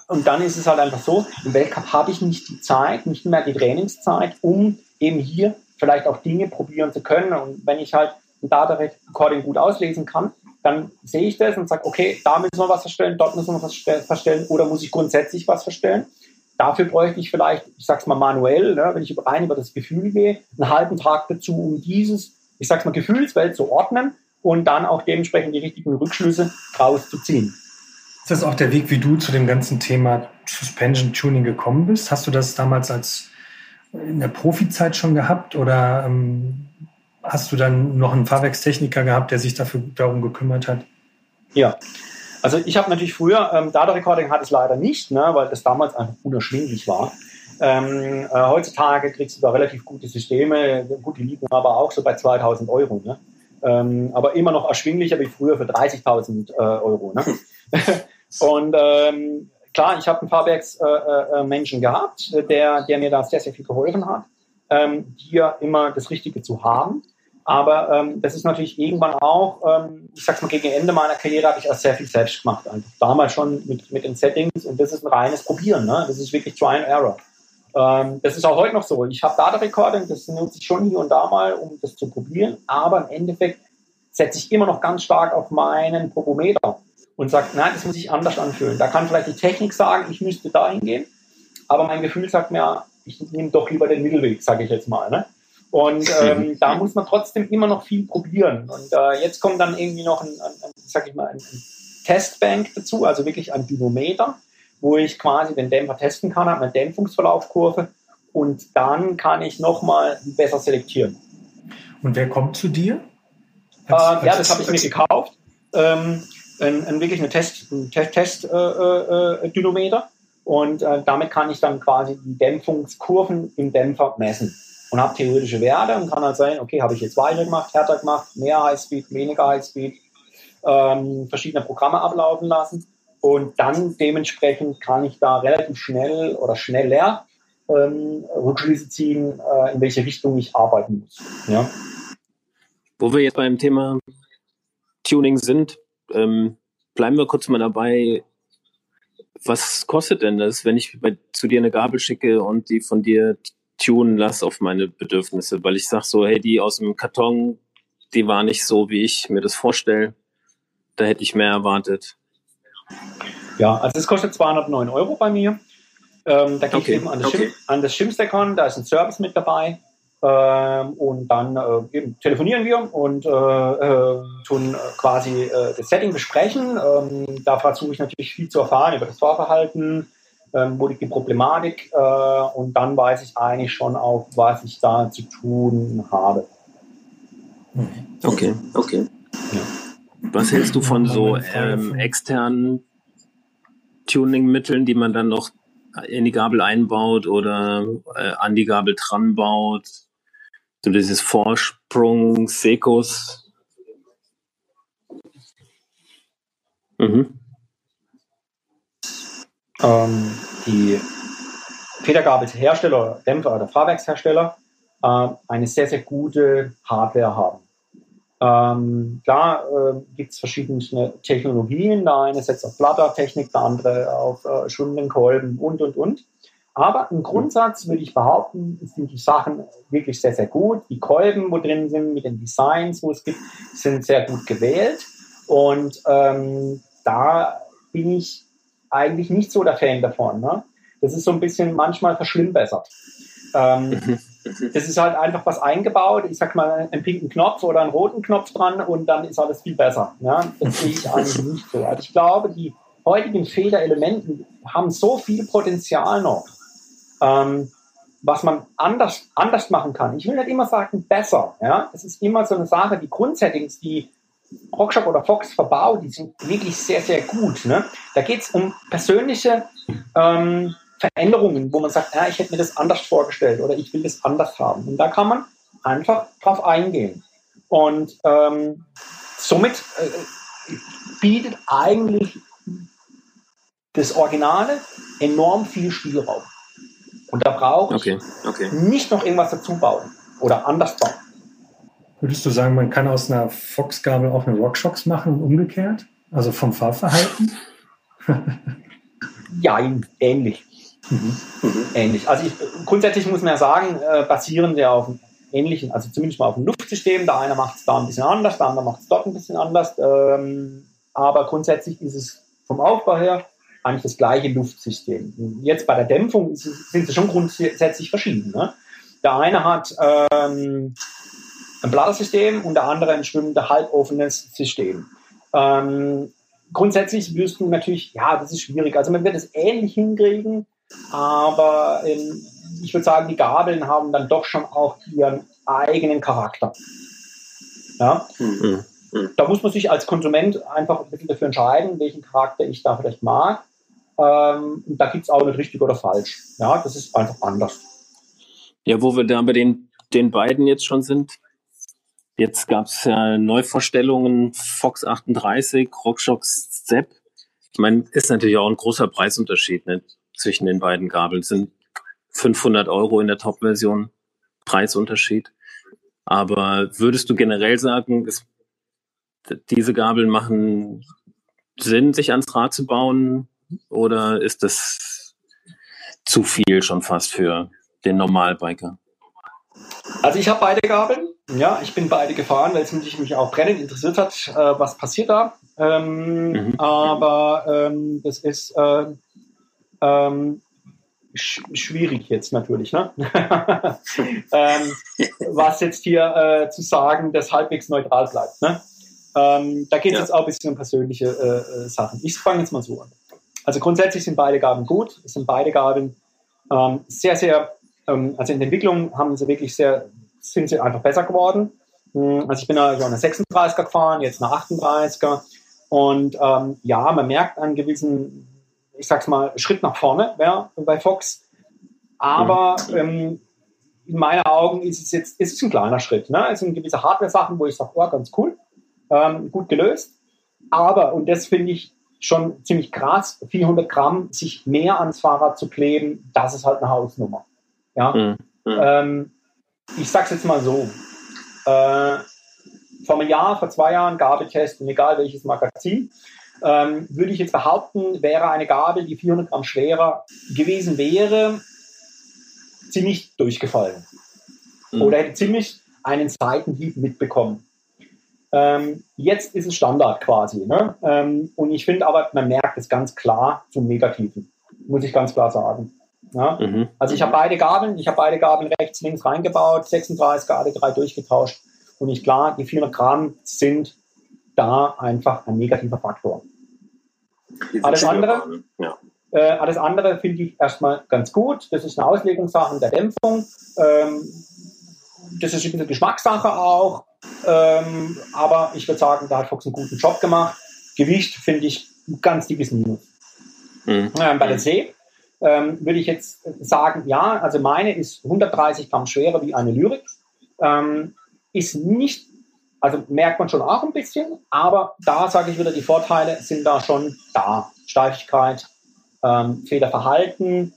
Speaker 4: Und dann ist es halt einfach so, im Weltcup habe ich nicht die Zeit, nicht mehr die Trainingszeit, um eben hier vielleicht auch Dinge probieren zu können. Und wenn ich halt ein Data Recording gut auslesen kann, dann sehe ich das und sage, okay, da müssen wir was verstellen, dort müssen wir was verstellen oder muss ich grundsätzlich was verstellen. Dafür bräuchte ich vielleicht, ich sag's mal manuell, ne, wenn ich rein über das Gefühl gehe, einen halben Tag dazu, um dieses, ich sag's mal, Gefühlswelt zu ordnen und dann auch dementsprechend die richtigen Rückschlüsse rauszuziehen.
Speaker 2: Ist das auch der Weg, wie du zu dem ganzen Thema Suspension Tuning gekommen bist? Hast du das damals als in der Profizeit schon gehabt oder ähm, hast du dann noch einen Fahrwerkstechniker gehabt, der sich dafür darum gekümmert hat?
Speaker 4: Ja, also ich habe natürlich früher, ähm, Data Recording hatte ich leider nicht, ne, weil das damals einfach unerschwinglich war. Ähm, äh, heutzutage kriegst du da relativ gute Systeme, gut, die liegen aber auch so bei 2000 Euro. Ne? Ähm, aber immer noch erschwinglicher wie früher für 30.000 äh, Euro. Ne? Und ähm, klar, ich habe einen Fahrwerksmenschen äh, äh, gehabt, der, der mir da sehr, sehr viel geholfen hat, ähm, hier immer das Richtige zu haben. Aber ähm, das ist natürlich irgendwann auch, ähm, ich sag's mal, gegen Ende meiner Karriere habe ich auch sehr viel selbst gemacht. Einfach. Damals schon mit, mit den Settings und das ist ein reines Probieren. Ne? Das ist wirklich Try and Error. Ähm, das ist auch heute noch so. Ich habe Data Recording, das nutze ich schon hier und da mal, um das zu probieren. Aber im Endeffekt setze ich immer noch ganz stark auf meinen Propometer und sage, nein, das muss ich anders anfühlen. Da kann vielleicht die Technik sagen, ich müsste dahin gehen. Aber mein Gefühl sagt mir, ich nehme doch lieber den Mittelweg, sage ich jetzt mal. Ne? Und ähm, da muss man trotzdem immer noch viel probieren. Und äh, jetzt kommt dann irgendwie noch ein, ein, ein sag ich mal, ein, ein Testbank dazu, also wirklich ein Dynometer, wo ich quasi den Dämpfer testen kann, habe eine Dämpfungsverlaufkurve und dann kann ich nochmal besser selektieren.
Speaker 2: Und wer kommt zu dir?
Speaker 4: Als, äh, als ja, das habe ich mir gekauft. Ähm, ein, ein, wirklich eine Test, ein Test, Test äh, äh, Dynometer und äh, damit kann ich dann quasi die Dämpfungskurven im Dämpfer messen und habe theoretische Werte und kann halt sagen, okay, habe ich jetzt weiter gemacht, härter gemacht, mehr Highspeed, weniger Highspeed, ähm, verschiedene Programme ablaufen lassen und dann dementsprechend kann ich da relativ schnell oder schneller ähm, Rückschlüsse ziehen, äh, in welche Richtung ich arbeiten muss. Ja.
Speaker 3: Wo wir jetzt beim Thema Tuning sind, ähm, bleiben wir kurz mal dabei. Was kostet denn das, wenn ich bei, zu dir eine Gabel schicke und die von dir tunen lasse auf meine Bedürfnisse, weil ich sage so, hey, die aus dem Karton, die war nicht so, wie ich mir das vorstelle. Da hätte ich mehr erwartet.
Speaker 4: Ja, also es kostet 209 Euro bei mir. Ähm, da gehe okay. eben an das, okay. Schim Schimstackon, da ist ein Service mit dabei. Ähm, und dann äh, eben telefonieren wir und äh, äh, tun quasi äh, das Setting besprechen. Ähm, da versuche ich natürlich viel zu erfahren über das Fahrverhalten, ähm, wo liegt die Problematik äh, und dann weiß ich eigentlich schon auch, was ich da zu tun habe.
Speaker 3: Okay, okay. Ja. Was hältst du von so ähm, externen Tuning-Mitteln, die man dann noch in die Gabel einbaut oder äh, an die Gabel dran baut? So dieses Vorsprung, Sekos.
Speaker 4: Mhm ähm, die Federgabelhersteller, Dämpfer oder Fahrwerkshersteller äh, eine sehr, sehr gute Hardware haben. Ähm, klar äh, gibt es verschiedene Technologien, der eine setzt auf Blattertechnik, der andere auf äh, Schundenkolben und, und, und. Aber im Grundsatz würde ich behaupten, sind die Sachen wirklich sehr, sehr gut. Die Kolben, wo drin sind, mit den Designs, wo es gibt, sind sehr gut gewählt. Und ähm, da bin ich eigentlich nicht so der Fan davon. Ne? Das ist so ein bisschen manchmal verschlimmbessert. Ähm, mhm. das ist halt einfach was eingebaut. Ich sag mal, einen pinken Knopf oder einen roten Knopf dran und dann ist alles viel besser. Ja? Das sehe ich eigentlich nicht so. Also ich glaube, die heutigen Federelementen haben so viel Potenzial noch, ähm, was man anders, anders machen kann. Ich will nicht immer sagen besser. Ja? Es ist immer so eine Sache, die Grundsettings, die Rockshop oder Fox verbaut, die sind wirklich sehr, sehr gut. Ne? Da geht es um persönliche ähm, Veränderungen, wo man sagt, ja, ich hätte mir das anders vorgestellt oder ich will das anders haben. Und da kann man einfach drauf eingehen. Und ähm, somit äh, bietet eigentlich das Originale enorm viel Spielraum. Und da braucht okay, okay. nicht noch irgendwas dazu bauen oder anders bauen.
Speaker 2: Würdest du sagen, man kann aus einer Fox-Gabel auch eine Rockshox machen und umgekehrt? Also vom Fahrverhalten?
Speaker 4: ja, ähnlich. Mhm. Mhm. Ähnlich. Also ich, grundsätzlich muss man ja sagen, äh, basieren wir auf einem ähnlichen, also zumindest mal auf dem Luftsystem. Der eine macht es da ein bisschen anders, der andere macht es dort ein bisschen anders. Ähm, aber grundsätzlich ist es vom Aufbau her eigentlich das gleiche Luftsystem. Jetzt bei der Dämpfung sind sie schon grundsätzlich verschieden. Ne? Der eine hat ähm, ein Blattensystem und der andere ein schwimmender halboffenes System. Ähm, grundsätzlich wirst du natürlich, ja, das ist schwierig. Also man wird es ähnlich hinkriegen, aber ähm, ich würde sagen, die Gabeln haben dann doch schon auch ihren eigenen Charakter. Ja? Mhm. Mhm. Da muss man sich als Konsument einfach ein bisschen dafür entscheiden, welchen Charakter ich da vielleicht mag. Ähm, da gibt es auch nicht richtig oder falsch. Ja, das ist einfach anders.
Speaker 3: Ja, wo wir da bei den, den beiden jetzt schon sind, Jetzt gab es ja Neuvorstellungen, Fox 38, RockShox Zepp. Ich meine, ist natürlich auch ein großer Preisunterschied ne, zwischen den beiden Gabeln. Sind 500 Euro in der Top-Version Preisunterschied. Aber würdest du generell sagen, ist, diese Gabeln machen Sinn, sich ans Rad zu bauen? Oder ist das zu viel schon fast für den Normalbiker?
Speaker 4: Also ich habe beide Gabeln. Ja, ich bin beide gefahren, weil es mich, mich auch brennend interessiert hat, äh, was passiert da. Ähm, mhm. Aber ähm, das ist äh, ähm, sch schwierig jetzt natürlich. Ne? Ähm, was jetzt hier äh, zu sagen, das halbwegs neutral bleibt. Ne? Ähm, da geht es ja. jetzt auch ein bisschen um persönliche äh, äh, Sachen. Ich fange jetzt mal so an. Also grundsätzlich sind beide Gabeln gut. Es sind beide Gabeln ähm, sehr, sehr ähm, also in der Entwicklung haben sie wirklich sehr, sind sie einfach besser geworden. Hm, also ich bin ja eine 36er gefahren, jetzt eine 38er. Und ähm, ja, man merkt einen gewissen, ich sag's mal, Schritt nach vorne ja, bei Fox. Aber mhm. ähm, in meinen Augen ist es jetzt ist es ein kleiner Schritt. Ne? Es sind gewisse Hardware-Sachen, wo ich sage, oh, ganz cool, ähm, gut gelöst. Aber, und das finde ich schon ziemlich krass, 400 Gramm sich mehr ans Fahrrad zu kleben, das ist halt eine Hausnummer. Ja? Mhm. Ähm, ich sag's jetzt mal so. Äh, vor einem Jahr, vor zwei Jahren Gabeltest, und egal welches Magazin, ähm, würde ich jetzt behaupten, wäre eine Gabel, die 400 Gramm schwerer gewesen wäre, ziemlich durchgefallen. Mhm. Oder hätte ziemlich einen Seitenhieb mitbekommen. Ähm, jetzt ist es Standard quasi. Ne? Ähm, und ich finde aber, man merkt es ganz klar zum Negativen. Muss ich ganz klar sagen. Ja? Mhm. Also ich habe beide Gabeln, ich habe beide Gabeln rechts, links reingebaut, 36 alle drei durchgetauscht. Und ich klar, die 400 Gramm sind da einfach ein negativer Faktor. Alles andere, ja. äh, alles andere finde ich erstmal ganz gut. Das ist eine Auslegungssache der Dämpfung. Ähm, das ist ein bisschen Geschmackssache auch. Ähm, aber ich würde sagen, da hat Fox einen guten Job gemacht. Gewicht finde ich ein ganz dickes Minus. Mhm. Ähm, bei der See ähm, würde ich jetzt sagen, ja, also meine ist 130 Gramm schwerer wie eine Lyrik. Ähm, ist nicht, also merkt man schon auch ein bisschen, aber da sage ich wieder, die Vorteile sind da schon da. Steifigkeit, ähm, Federverhalten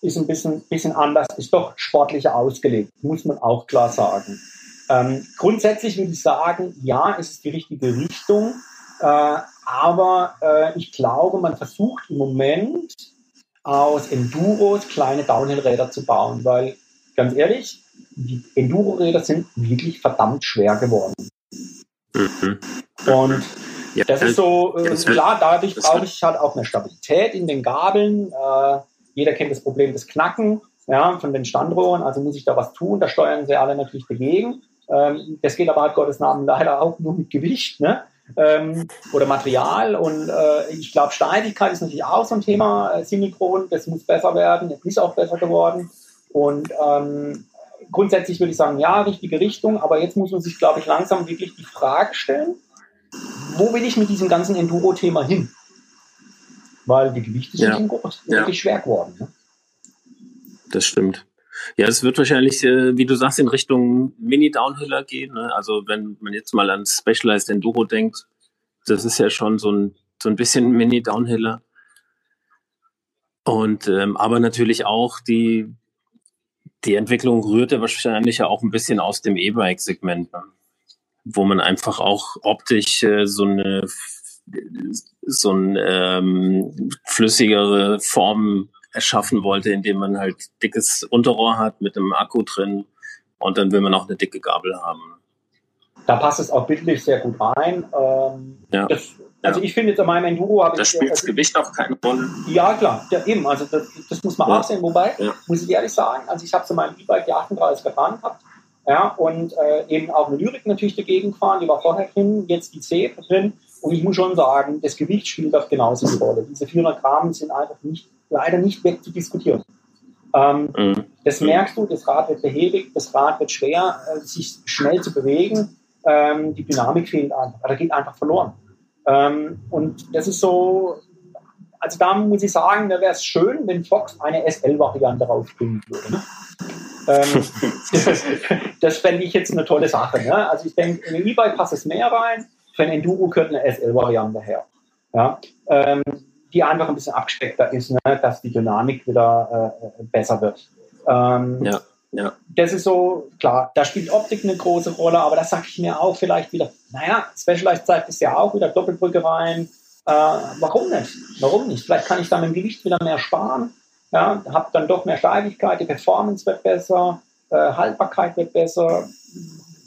Speaker 4: ist ein bisschen, bisschen anders, ist doch sportlicher ausgelegt, muss man auch klar sagen. Ähm, grundsätzlich würde ich sagen, ja, es ist die richtige Richtung, äh, aber äh, ich glaube, man versucht im Moment aus Enduros kleine Downhill-Räder zu bauen, weil ganz ehrlich, die Enduro-Räder sind wirklich verdammt schwer geworden. Mhm. Und ja, das ist so, äh, klar, dadurch brauche ich halt auch eine Stabilität in den Gabeln. Äh, Jeder kennt das Problem des Knacken ja, von den Standrohren, also muss ich da was tun. Da steuern sie alle natürlich dagegen. Ähm, das geht aber halt Gottes Namen leider auch nur mit Gewicht ne? ähm, oder Material. Und äh, ich glaube, Steidigkeit ist natürlich auch so ein Thema. Äh, Silikon, das muss besser werden, ist auch besser geworden. Und ähm, grundsätzlich würde ich sagen, ja, richtige Richtung. Aber jetzt muss man sich, glaube ich, langsam wirklich die Frage stellen, wo will ich mit diesem ganzen Enduro-Thema hin? Weil die Gewichte sind ja. groß, wirklich ja. schwer geworden. Ne?
Speaker 3: Das stimmt. Ja, es wird wahrscheinlich, äh, wie du sagst, in Richtung Mini-Downhiller gehen. Ne? Also wenn man jetzt mal an Specialized Enduro denkt, das ist ja schon so ein, so ein bisschen Mini-Downhiller. Und ähm, aber natürlich auch die, die Entwicklung rührte wahrscheinlich ja auch ein bisschen aus dem E-Bike-Segment, ne? wo man einfach auch optisch äh, so eine so eine ähm, flüssigere Form erschaffen wollte, indem man halt dickes Unterrohr hat mit einem Akku drin und dann will man auch eine dicke Gabel haben.
Speaker 4: Da passt es auch bildlich sehr gut rein. Ähm, ja. Das, also ja. ich finde jetzt an meinem Enduro habe
Speaker 3: ich. Da spielt das Gewicht auch keine Rolle.
Speaker 4: Ja, klar, ja, eben. Also das, das muss man ja. auch sehen. Wobei, muss ich ehrlich sagen, also ich habe zu meinem E-Bike die 38 gefahren gehabt. Ja, und äh, eben auch eine Lyrik natürlich dagegen gefahren, die war vorher drin, jetzt die C drin. Und ich muss schon sagen, das Gewicht spielt auch genauso die Rolle. Diese 400 Gramm sind einfach nicht leider nicht wegzudiskutieren. Ähm, mhm. Das merkst du, das Rad wird behäbig, das Rad wird schwer, äh, sich schnell zu bewegen, ähm, die Dynamik fehlt einfach, da geht einfach verloren. Ähm, und das ist so, also da muss ich sagen, da wäre es schön, wenn Fox eine SL-Variante rausbringen würde. Ne? ähm, das, das fände ich jetzt eine tolle Sache. Ne? Also ich denke, in ein E-Bike passt es mehr rein, für ein Enduro könnte eine SL-Variante her. Ja? Ähm, die einfach ein bisschen abgespeckter ist, ne? dass die Dynamik wieder äh, besser wird. Ähm, ja, ja. Das ist so, klar, da spielt Optik eine große Rolle, aber da sage ich mir auch vielleicht wieder, naja, Specialized zeigt es ja auch wieder Doppelbrücke rein. Äh, warum nicht? Warum nicht? Vielleicht kann ich dann im Gewicht wieder mehr sparen. Ja, habe dann doch mehr Steigigkeit, die Performance wird besser, äh, Haltbarkeit wird besser.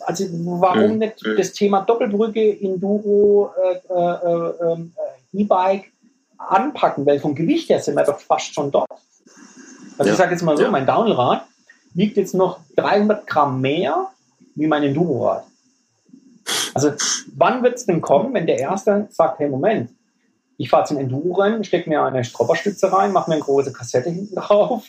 Speaker 4: Also warum nicht das Thema Doppelbrücke, Enduro, äh, äh, ähm, äh E-Bike anpacken, weil vom Gewicht her sind wir doch fast schon dort. Also ja. ich sage jetzt mal so, ja. mein Downrad wiegt jetzt noch 300 Gramm mehr wie mein Enduro-Rad. Also wann wird es denn kommen, wenn der Erste sagt, hey Moment, ich fahre zum Enduro-Rennen, stecke mir eine Stropperstütze rein, mache mir eine große Kassette hinten drauf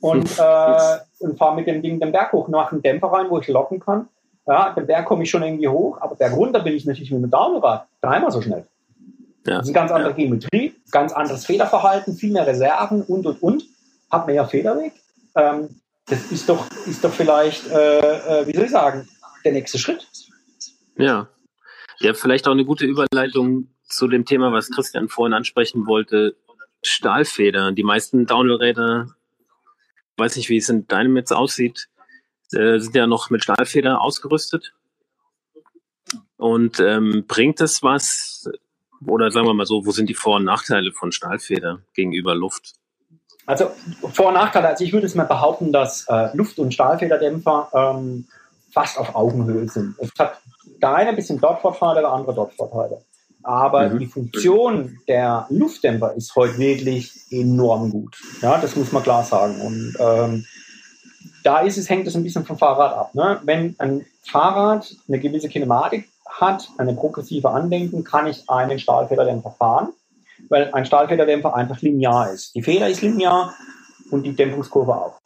Speaker 4: und, äh, und fahre mit dem Ding den Berg hoch, mache einen Dämpfer rein, wo ich locken kann. Ja, den Berg komme ich schon irgendwie hoch, aber Berg runter bin ich natürlich mit dem Downrad dreimal so schnell. Ja. Das ist eine ganz andere ja. Geometrie, ganz anderes Federverhalten, viel mehr Reserven und und und. Hat mehr Federweg. Ähm, das ist doch, ist doch vielleicht, äh, äh, wie soll ich sagen, der nächste Schritt.
Speaker 3: Ja. Ja, vielleicht auch eine gute Überleitung zu dem Thema, was Christian vorhin ansprechen wollte. Stahlfeder. Die meisten Downhill-Räder, weiß nicht, wie es in deinem jetzt aussieht, äh, sind ja noch mit Stahlfeder ausgerüstet. Und ähm, bringt es was, oder sagen wir mal so, wo sind die Vor- und Nachteile von Stahlfeder gegenüber Luft?
Speaker 4: Also Vor- und Nachteile, also ich würde es mal behaupten, dass äh, Luft- und Stahlfederdämpfer ähm, fast auf Augenhöhe sind. Es hat der eine ein bisschen dort Vorteile, der andere dort Vorteile. Aber mhm. die Funktion der Luftdämpfer ist heute wirklich enorm gut. Ja, das muss man klar sagen. Und ähm, da ist es, hängt es ein bisschen vom Fahrrad ab. Ne? Wenn ein Fahrrad eine gewisse Kinematik hat, eine progressive Andenken, kann ich einen Stahlfederdämpfer fahren, weil ein Stahlfederdämpfer einfach linear ist. Die Feder ist linear und die Dämpfungskurve auch.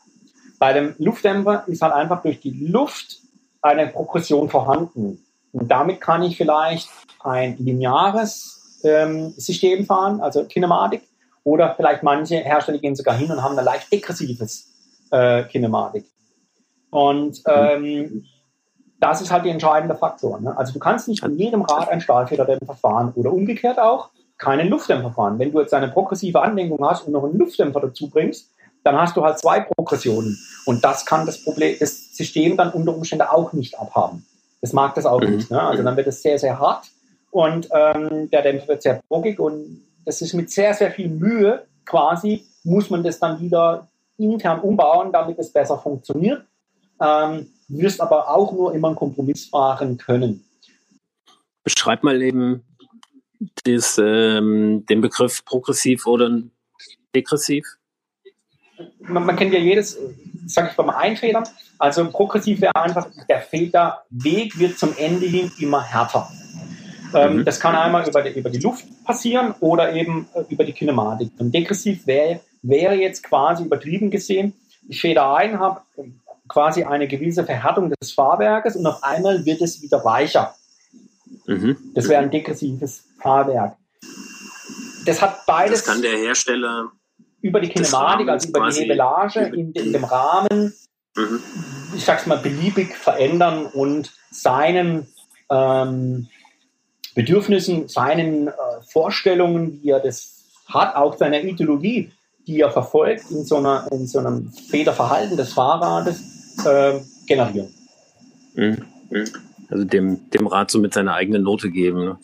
Speaker 4: Bei dem Luftdämpfer ist halt einfach durch die Luft eine Progression vorhanden. Und damit kann ich vielleicht ein lineares ähm, System fahren, also Kinematik, oder vielleicht manche Hersteller gehen sogar hin und haben ein leicht degressives äh, Kinematik. Und ähm, das ist halt der entscheidende Faktor. Ne? Also du kannst nicht in jedem Rad ein Stahlfederdämpfer fahren oder umgekehrt auch keinen Luftdämpfer fahren. Wenn du jetzt eine progressive Anlenkung hast und noch einen Luftdämpfer dazu bringst, dann hast du halt zwei Progressionen. Und das kann das Problem, das System dann unter Umständen auch nicht abhaben. Das mag das auch mhm. nicht. Ne? Also dann wird es sehr, sehr hart und ähm, der Dämpfer wird sehr brockig und das ist mit sehr, sehr viel Mühe quasi, muss man das dann wieder intern umbauen, damit es besser funktioniert. Ähm, wirst aber auch nur immer einen Kompromiss fahren können.
Speaker 3: Beschreib mal eben das, ähm, den Begriff progressiv oder degressiv.
Speaker 4: man, man kennt ja jedes, sage ich mal, Einfedern. Also progressiv wäre einfach, der Federweg wird zum Ende hin immer härter. Ähm, mhm. Das kann einmal über die, über die Luft passieren oder eben äh, über die Kinematik. Und degressiv wäre, wäre jetzt quasi übertrieben gesehen, ich feder ein, habe quasi eine gewisse Verhärtung des Fahrwerkes und auf einmal wird es wieder weicher. Mhm. Das wäre ein degressives Fahrwerk. Das hat beides.
Speaker 3: Das kann der Hersteller
Speaker 4: über die Kinematik, also über die Hebelage in, in dem Rahmen, mhm. ich sag's mal, beliebig verändern und seinen ähm, Bedürfnissen, seinen äh, Vorstellungen, wie er das hat, auch seiner Ideologie, die er verfolgt in so, einer, in so einem Federverhalten des Fahrrades, äh, generieren.
Speaker 3: Mhm. mhm. Also dem, dem Rad so mit seiner eigenen Note geben. Ne?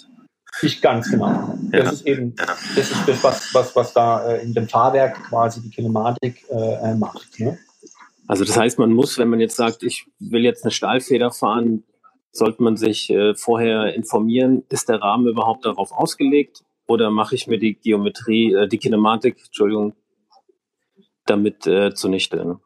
Speaker 4: Ich ganz genau. Das ja. ist eben, das ist das, was, was, was da äh, in dem Fahrwerk quasi die Kinematik äh, äh, macht. Ne?
Speaker 3: Also das heißt, man muss, wenn man jetzt sagt, ich will jetzt eine Stahlfeder fahren, sollte man sich äh, vorher informieren, ist der Rahmen überhaupt darauf ausgelegt oder mache ich mir die Geometrie, äh, die Kinematik, Entschuldigung, damit äh, zunichte? Ne?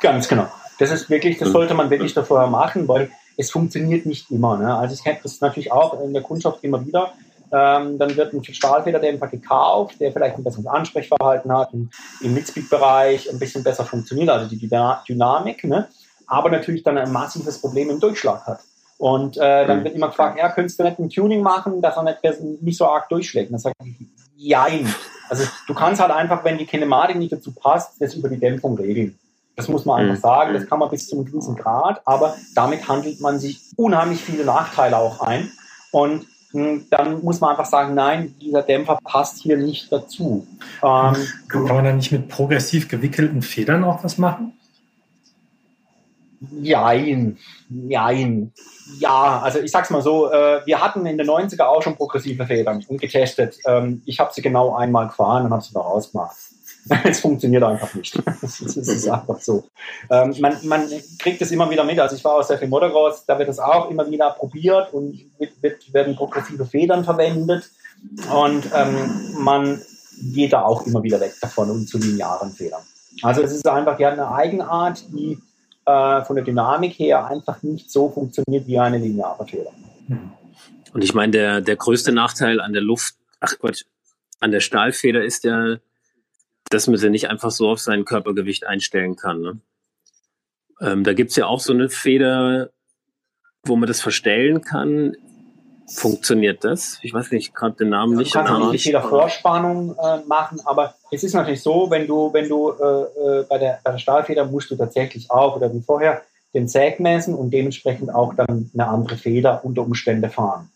Speaker 4: Ganz genau. Das ist wirklich, das hm. sollte man wirklich davor machen, weil es funktioniert nicht immer. Ne? Also ich kenne das natürlich auch in der Kundschaft immer wieder. Ähm, dann wird ein Stahlfederdämpfer gekauft, der vielleicht ein besseres Ansprechverhalten hat und im Midspeed-Bereich ein bisschen besser funktioniert, also die Dynamik, ne? aber natürlich dann ein massives Problem im Durchschlag hat. Und äh, dann mhm. wird immer gefragt, ja, könntest du nicht ein Tuning machen, dass er nicht, nicht so arg durchschlägt? Und dann sage ich, jein. Also du kannst halt einfach, wenn die Kinematik nicht dazu passt, das über die Dämpfung regeln. Das muss man einfach mhm. sagen. Das kann man bis zu einem gewissen Grad, aber damit handelt man sich unheimlich viele Nachteile auch ein. Und hm, dann muss man einfach sagen, nein, dieser Dämpfer passt hier nicht dazu.
Speaker 2: Ähm, kann man da nicht mit progressiv gewickelten Federn auch was machen?
Speaker 4: Jein, jein. Ja, also ich sag's mal so, äh, wir hatten in den 90er auch schon progressive Federn und getestet. Ähm, ich habe sie genau einmal gefahren und habe sie da rausgemacht. es funktioniert einfach nicht. das ist einfach so. Ähm, man, man kriegt es immer wieder mit. Also ich war auch sehr viel Motocross, da wird es auch immer wieder probiert und wird, wird, werden progressive Federn verwendet. Und ähm, man geht da auch immer wieder weg davon und zu linearen Federn. Also es ist einfach, die hat eine Eigenart, die äh, von der Dynamik her einfach nicht so funktioniert wie eine lineare Feder.
Speaker 3: Und ich meine, der, der größte Nachteil an der Luft, ach Quatsch, an der Stahlfeder ist ja, dass man sie nicht einfach so auf sein Körpergewicht einstellen kann. Ne? Ähm, da gibt's ja auch so eine Feder, wo man das verstellen kann. Funktioniert das? Ich weiß nicht, gerade den Namen nicht.
Speaker 4: Du kannst nicht die Federvorspannung äh, machen, aber es ist natürlich so, wenn du, wenn du äh, äh, bei, der, bei der Stahlfeder musst du tatsächlich auch oder wie vorher den Säg messen und dementsprechend auch dann eine andere Feder unter Umständen fahren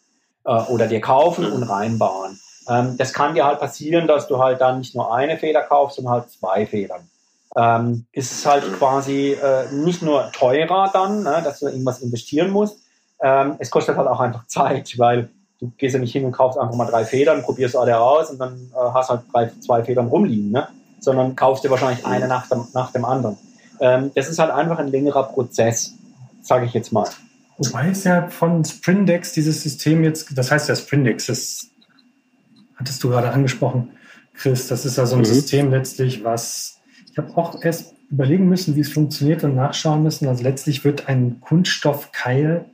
Speaker 4: äh, oder dir kaufen und reinbauen. Ähm, das kann dir halt passieren, dass du halt dann nicht nur eine Feder kaufst, sondern halt zwei Federn. Ähm, ist halt quasi äh, nicht nur teurer dann, ne, dass du irgendwas investieren musst. Ähm, es kostet halt auch einfach Zeit, weil du gehst ja nicht hin und kaufst einfach mal drei Federn, probierst alle raus und dann äh, hast halt drei, zwei Federn rumliegen, ne? sondern kaufst dir wahrscheinlich eine nach dem, nach dem anderen. Ähm, das ist halt einfach ein längerer Prozess, sage ich jetzt mal.
Speaker 2: Wobei es ja von Sprindex dieses System jetzt, das heißt ja Sprindex, das hattest du gerade angesprochen, Chris. Das ist ja so ein mhm. System letztlich, was ich habe auch erst überlegen müssen, wie es funktioniert und nachschauen müssen. Also letztlich wird ein Kunststoffkeil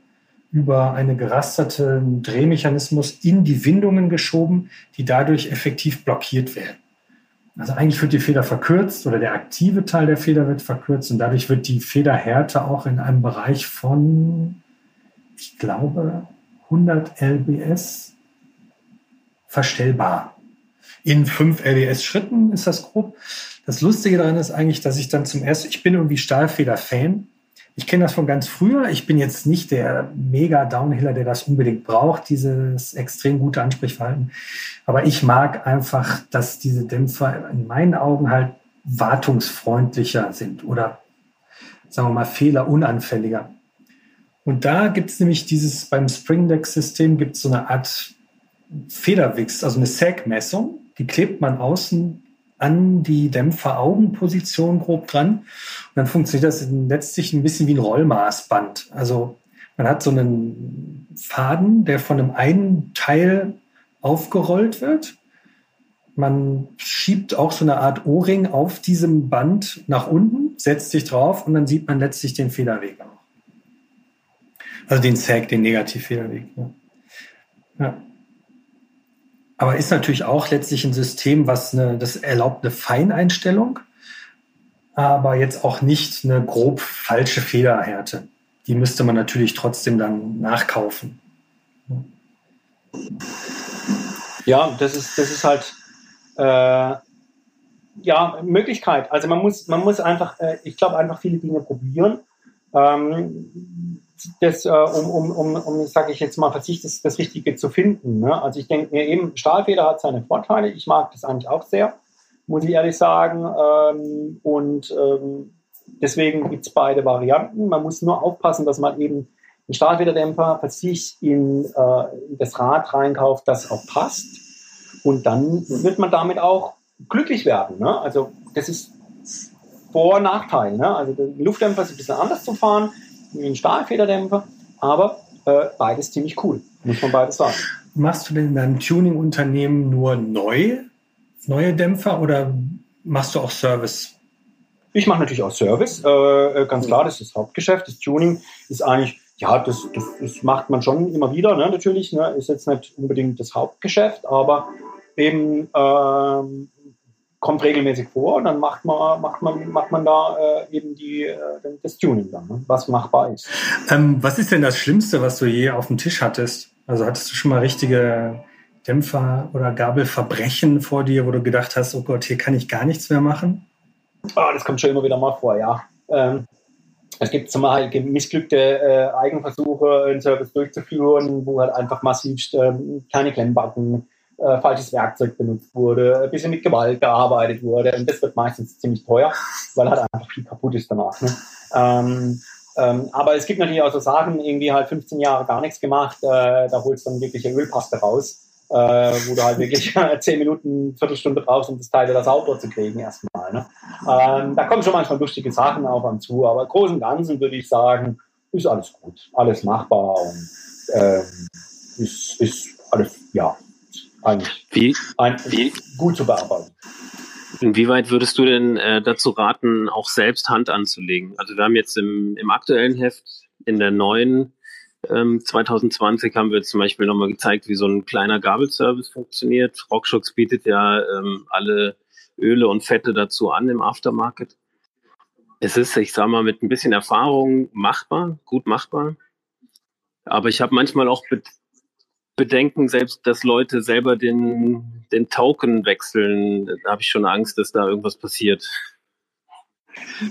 Speaker 2: über einen gerasterten Drehmechanismus in die Windungen geschoben, die dadurch effektiv blockiert werden. Also eigentlich wird die Feder verkürzt oder der aktive Teil der Feder wird verkürzt und dadurch wird die Federhärte auch in einem Bereich von, ich glaube, 100 lbs verstellbar. In fünf LBS-Schritten ist das grob. Das Lustige daran ist eigentlich, dass ich dann zum ersten, ich bin irgendwie Stahlfeder-Fan. Ich kenne das von ganz früher. Ich bin jetzt nicht der mega Downhiller, der das unbedingt braucht, dieses extrem gute Ansprechverhalten. Aber ich mag einfach, dass diese Dämpfer in meinen Augen halt wartungsfreundlicher sind oder sagen wir mal fehlerunanfälliger. Und da gibt es nämlich dieses, beim Springdeck-System gibt es so eine Art Federwix, also eine Sag-Messung, die klebt man außen an die Dämpferaugenposition grob dran. Und dann funktioniert das letztlich ein bisschen wie ein Rollmaßband. Also man hat so einen Faden, der von einem einen Teil aufgerollt wird. man schiebt auch so eine Art O-Ring auf diesem Band nach unten, setzt sich drauf und dann sieht man letztlich den Federweg auch. Also den Sag, den Negativfederweg. Ja. ja. Aber ist natürlich auch letztlich ein System, was eine, das erlaubt eine Feineinstellung, aber jetzt auch nicht eine grob falsche Federhärte. Die müsste man natürlich trotzdem dann nachkaufen.
Speaker 4: Ja, das ist, das ist halt äh, ja, Möglichkeit. Also man muss, man muss einfach, äh, ich glaube, einfach viele Dinge probieren. Ähm, das, äh, um, um, um, um sage ich jetzt mal, Verzicht das, das Richtige zu finden. Ne? Also ich denke mir eben, Stahlfeder hat seine Vorteile. Ich mag das eigentlich auch sehr, muss ich ehrlich sagen. Ähm, und ähm, deswegen gibt es beide Varianten. Man muss nur aufpassen, dass man eben einen Stahlfederdämpfer Verzicht in, äh, in das Rad reinkauft, das auch passt. Und dann wird man damit auch glücklich werden. Ne? Also das ist Vor- und Nachteil. Ne? Also Luftdämpfer ist ein bisschen anders zu fahren, wie ein Stahlfederdämpfer, aber äh, beides ziemlich cool, muss man beides sagen.
Speaker 2: Machst du denn in deinem Tuning-Unternehmen nur neu, neue Dämpfer oder machst du auch Service?
Speaker 4: Ich mache natürlich auch Service, äh, äh ganz klar, das ist das Hauptgeschäft. Das Tuning ist eigentlich ja, das, das, das macht man schon immer wieder, ne, natürlich. Ne, ist jetzt nicht unbedingt das Hauptgeschäft, aber eben ähm, kommt regelmäßig vor und dann macht man, macht man, macht man da äh, eben die, äh, das Tuning dann, ne, was machbar ist.
Speaker 2: Ähm, was ist denn das Schlimmste, was du je auf dem Tisch hattest? Also hattest du schon mal richtige Dämpfer- oder Gabelverbrechen vor dir, wo du gedacht hast, oh Gott, hier kann ich gar nichts mehr machen?
Speaker 4: Oh, das kommt schon immer wieder mal vor, ja. Ähm, es gibt zum Beispiel missglückte äh, Eigenversuche, einen Service durchzuführen, wo halt einfach massiv äh, kleine Klemmbacken, äh, falsches Werkzeug benutzt wurde, ein bisschen mit Gewalt gearbeitet wurde. Und das wird meistens ziemlich teuer, weil halt einfach viel kaputt ist danach. Ne? Ähm, ähm, aber es gibt natürlich auch so Sachen, irgendwie halt 15 Jahre gar nichts gemacht, äh, da holst du dann wirklich eine Ölpaste raus äh, wo du halt wirklich zehn Minuten, Viertelstunde brauchst, um das Teil wieder sauber zu kriegen erstmal. Ne? Ähm, da kommen schon manchmal lustige Sachen auf einem zu, aber im Großen und Ganzen würde ich sagen, ist alles gut, alles machbar und ähm, ist, ist alles, ja, eigentlich
Speaker 3: wie, ein, wie,
Speaker 4: gut zu bearbeiten.
Speaker 3: Inwieweit würdest du denn äh, dazu raten, auch selbst Hand anzulegen? Also wir haben jetzt im, im aktuellen Heft in der neuen 2020 ähm, haben wir zum Beispiel nochmal gezeigt, wie so ein kleiner Gabelservice funktioniert. Rockshox bietet ja ähm, alle Öle und Fette dazu an im Aftermarket. Es ist, ich sag mal, mit ein bisschen Erfahrung machbar, gut machbar. Aber ich habe manchmal auch Bedenken, selbst dass Leute selber den, den Token wechseln. Da habe ich schon Angst, dass da irgendwas passiert.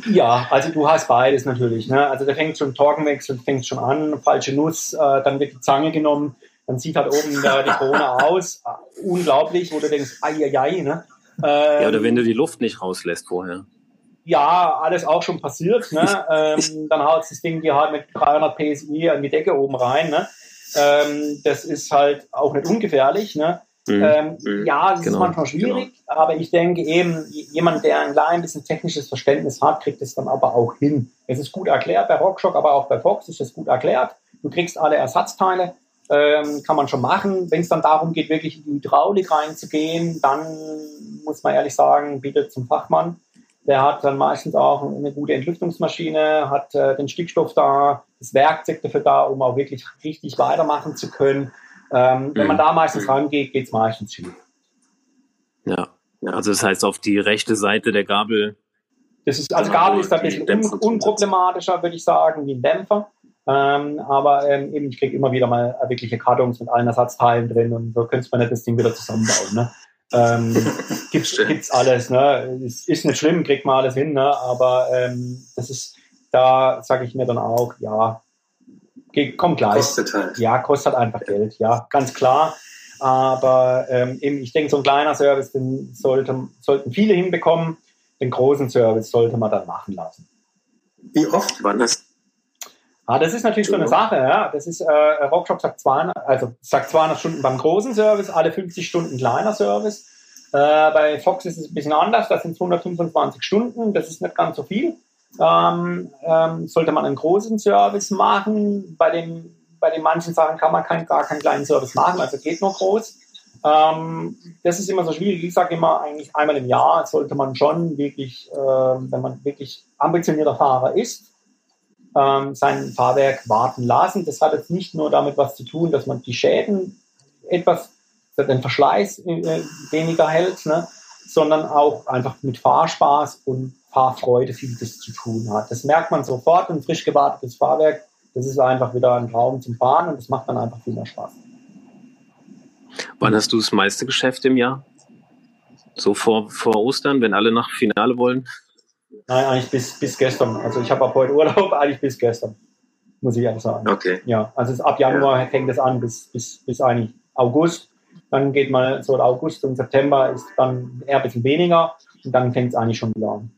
Speaker 4: Ja, also du hast beides natürlich. Ne? Also der fängt schon Torkenwechsel, fängt schon an, falsche Nuss, äh, dann wird die Zange genommen, dann sieht halt oben da die Krone aus. Unglaublich, wo du denkst, ai, ai, ai, ne?
Speaker 3: Ähm, ja, oder wenn du die Luft nicht rauslässt vorher.
Speaker 4: Ja, alles auch schon passiert. Ne? ähm, dann haut das Ding dir halt mit 300 PSI an die Decke oben rein. Ne? Ähm, das ist halt auch nicht ungefährlich. Ne? Mhm. Ähm, mhm. ja, es genau. ist manchmal schwierig, genau. aber ich denke eben, jemand, der ein klein bisschen technisches Verständnis hat, kriegt es dann aber auch hin. Es ist gut erklärt bei Rockshock, aber auch bei Fox ist es gut erklärt. Du kriegst alle Ersatzteile, ähm, kann man schon machen. Wenn es dann darum geht, wirklich in die Hydraulik reinzugehen, dann muss man ehrlich sagen, bietet zum Fachmann. Der hat dann meistens auch eine gute Entlüftungsmaschine, hat äh, den Stickstoff da, das Werkzeug dafür da, um auch wirklich richtig weitermachen zu können. Ähm, wenn man mhm. da meistens rangeht, geht es meistens schief.
Speaker 3: Ja. also das heißt auf die rechte Seite der Gabel.
Speaker 4: Das ist, also Gabel ist ein bisschen un unproblematischer, würde ich sagen, wie ein Dämpfer. Ähm, aber ähm, eben, ich kriege immer wieder mal wirkliche Kartons mit allen Ersatzteilen drin und so könnte man nicht das Ding wieder zusammenbauen. Ne? Ähm, gibt's, gibt's alles, ne? Ist, ist nicht schlimm, kriegt man alles hin, ne? Aber ähm, das ist, da sage ich mir dann auch, ja, kommt gleich. Kostet halt. Ja, kostet einfach Geld, ja, ganz klar. Aber ähm, eben, ich denke, so ein kleiner Service, den sollte, sollten viele hinbekommen. Den großen Service sollte man dann machen lassen.
Speaker 2: Wie oft war das?
Speaker 4: Ah, das ist natürlich so eine Sache. Ja. Das ist, äh, Rockshop sagt 200, also sagt 200 Stunden beim großen Service, alle 50 Stunden kleiner Service. Äh, bei Fox ist es ein bisschen anders, das sind 125 Stunden, das ist nicht ganz so viel ähm, ähm, sollte man einen großen Service machen. Bei, dem, bei den manchen Sachen kann man kein, gar keinen kleinen Service machen, also geht nur groß. Ähm, das ist immer so schwierig. Ich sage immer, eigentlich einmal im Jahr sollte man schon wirklich, äh, wenn man wirklich ambitionierter Fahrer ist, ähm, sein Fahrwerk warten lassen. Das hat jetzt nicht nur damit was zu tun, dass man die Schäden etwas, den Verschleiß äh, weniger hält, ne? sondern auch einfach mit Fahrspaß und Fahrfreude viel das zu tun hat. Das merkt man sofort, ein frisch gewartetes Fahrwerk, das ist einfach wieder ein Traum zum Fahren und das macht dann einfach viel mehr Spaß.
Speaker 3: Wann hast du das meiste Geschäft im Jahr? So vor, vor Ostern, wenn alle nach Finale wollen?
Speaker 4: Nein, eigentlich bis, bis gestern. Also ich habe ab heute Urlaub, eigentlich bis gestern, muss ich ehrlich sagen.
Speaker 3: Okay.
Speaker 4: Ja, also ab Januar ja. fängt es an bis, bis, bis eigentlich August. Dann geht mal so August und September ist dann eher ein bisschen weniger und dann fängt es eigentlich schon wieder an.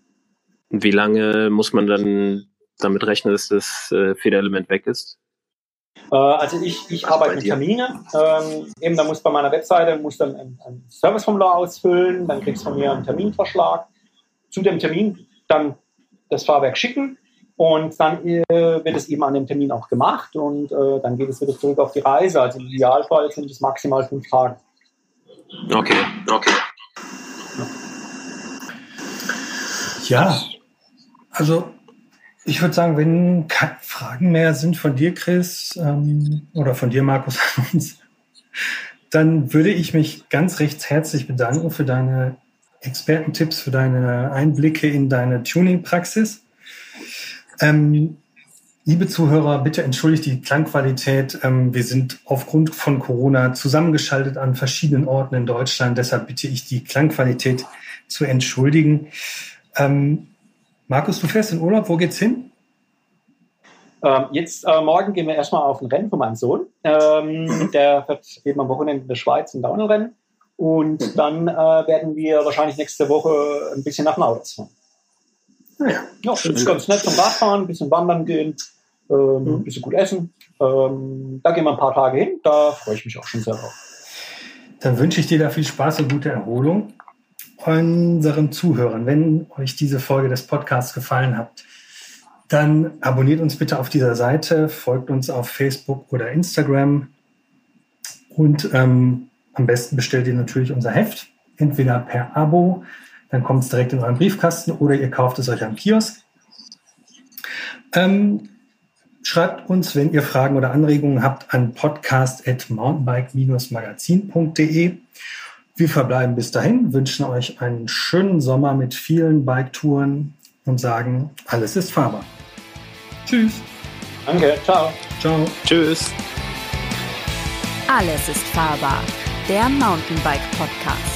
Speaker 3: Wie lange muss man dann damit rechnen, dass das äh, Federelement weg ist?
Speaker 4: Äh, also ich, ich arbeite mit Terminen. Ähm, eben, da muss bei meiner Webseite muss dann ein, ein Serviceformular ausfüllen, dann kriegst du von mir einen Terminvorschlag. Zu dem Termin dann das Fahrwerk schicken und dann äh, wird es eben an dem Termin auch gemacht und äh, dann geht es wieder zurück auf die Reise. Also im Idealfall sind es maximal fünf Tage.
Speaker 3: Okay, okay.
Speaker 2: Ja, also ich würde sagen, wenn keine Fragen mehr sind von dir, Chris, ähm, oder von dir, Markus, an uns, dann würde ich mich ganz recht herzlich bedanken für deine Expertentipps, für deine Einblicke in deine Tuning-Praxis. Ähm, liebe Zuhörer, bitte entschuldigt die Klangqualität. Ähm, wir sind aufgrund von Corona zusammengeschaltet an verschiedenen Orten in Deutschland. Deshalb bitte ich die Klangqualität zu entschuldigen. Ähm, Markus, du fährst in Urlaub. Wo geht's hin?
Speaker 4: Ähm, jetzt äh, morgen gehen wir erstmal auf ein Rennen von meinem Sohn. Ähm, der wird eben am Wochenende in der Schweiz ein Downhill-Rennen. Und mhm. dann äh, werden wir wahrscheinlich nächste Woche ein bisschen nach Lautz fahren. Ja, ja das ist ganz nett zum Radfahren, ein bisschen wandern gehen, ähm, mhm. ein bisschen gut essen. Ähm, da gehen wir ein paar Tage hin. Da freue ich mich auch schon sehr drauf.
Speaker 2: Dann wünsche ich dir da viel Spaß und gute Erholung unseren Zuhörern, wenn euch diese Folge des Podcasts gefallen hat, dann abonniert uns bitte auf dieser Seite, folgt uns auf Facebook oder Instagram und ähm, am besten bestellt ihr natürlich unser Heft, entweder per Abo, dann kommt es direkt in euren Briefkasten oder ihr kauft es euch am Kiosk. Ähm, schreibt uns, wenn ihr Fragen oder Anregungen habt, an podcast.mountainbike-magazin.de. Wir verbleiben bis dahin, wünschen euch einen schönen Sommer mit vielen Biketouren und sagen, alles ist fahrbar. Tschüss.
Speaker 4: Danke, ciao.
Speaker 2: Ciao.
Speaker 3: Tschüss.
Speaker 1: Alles ist fahrbar. Der Mountainbike Podcast.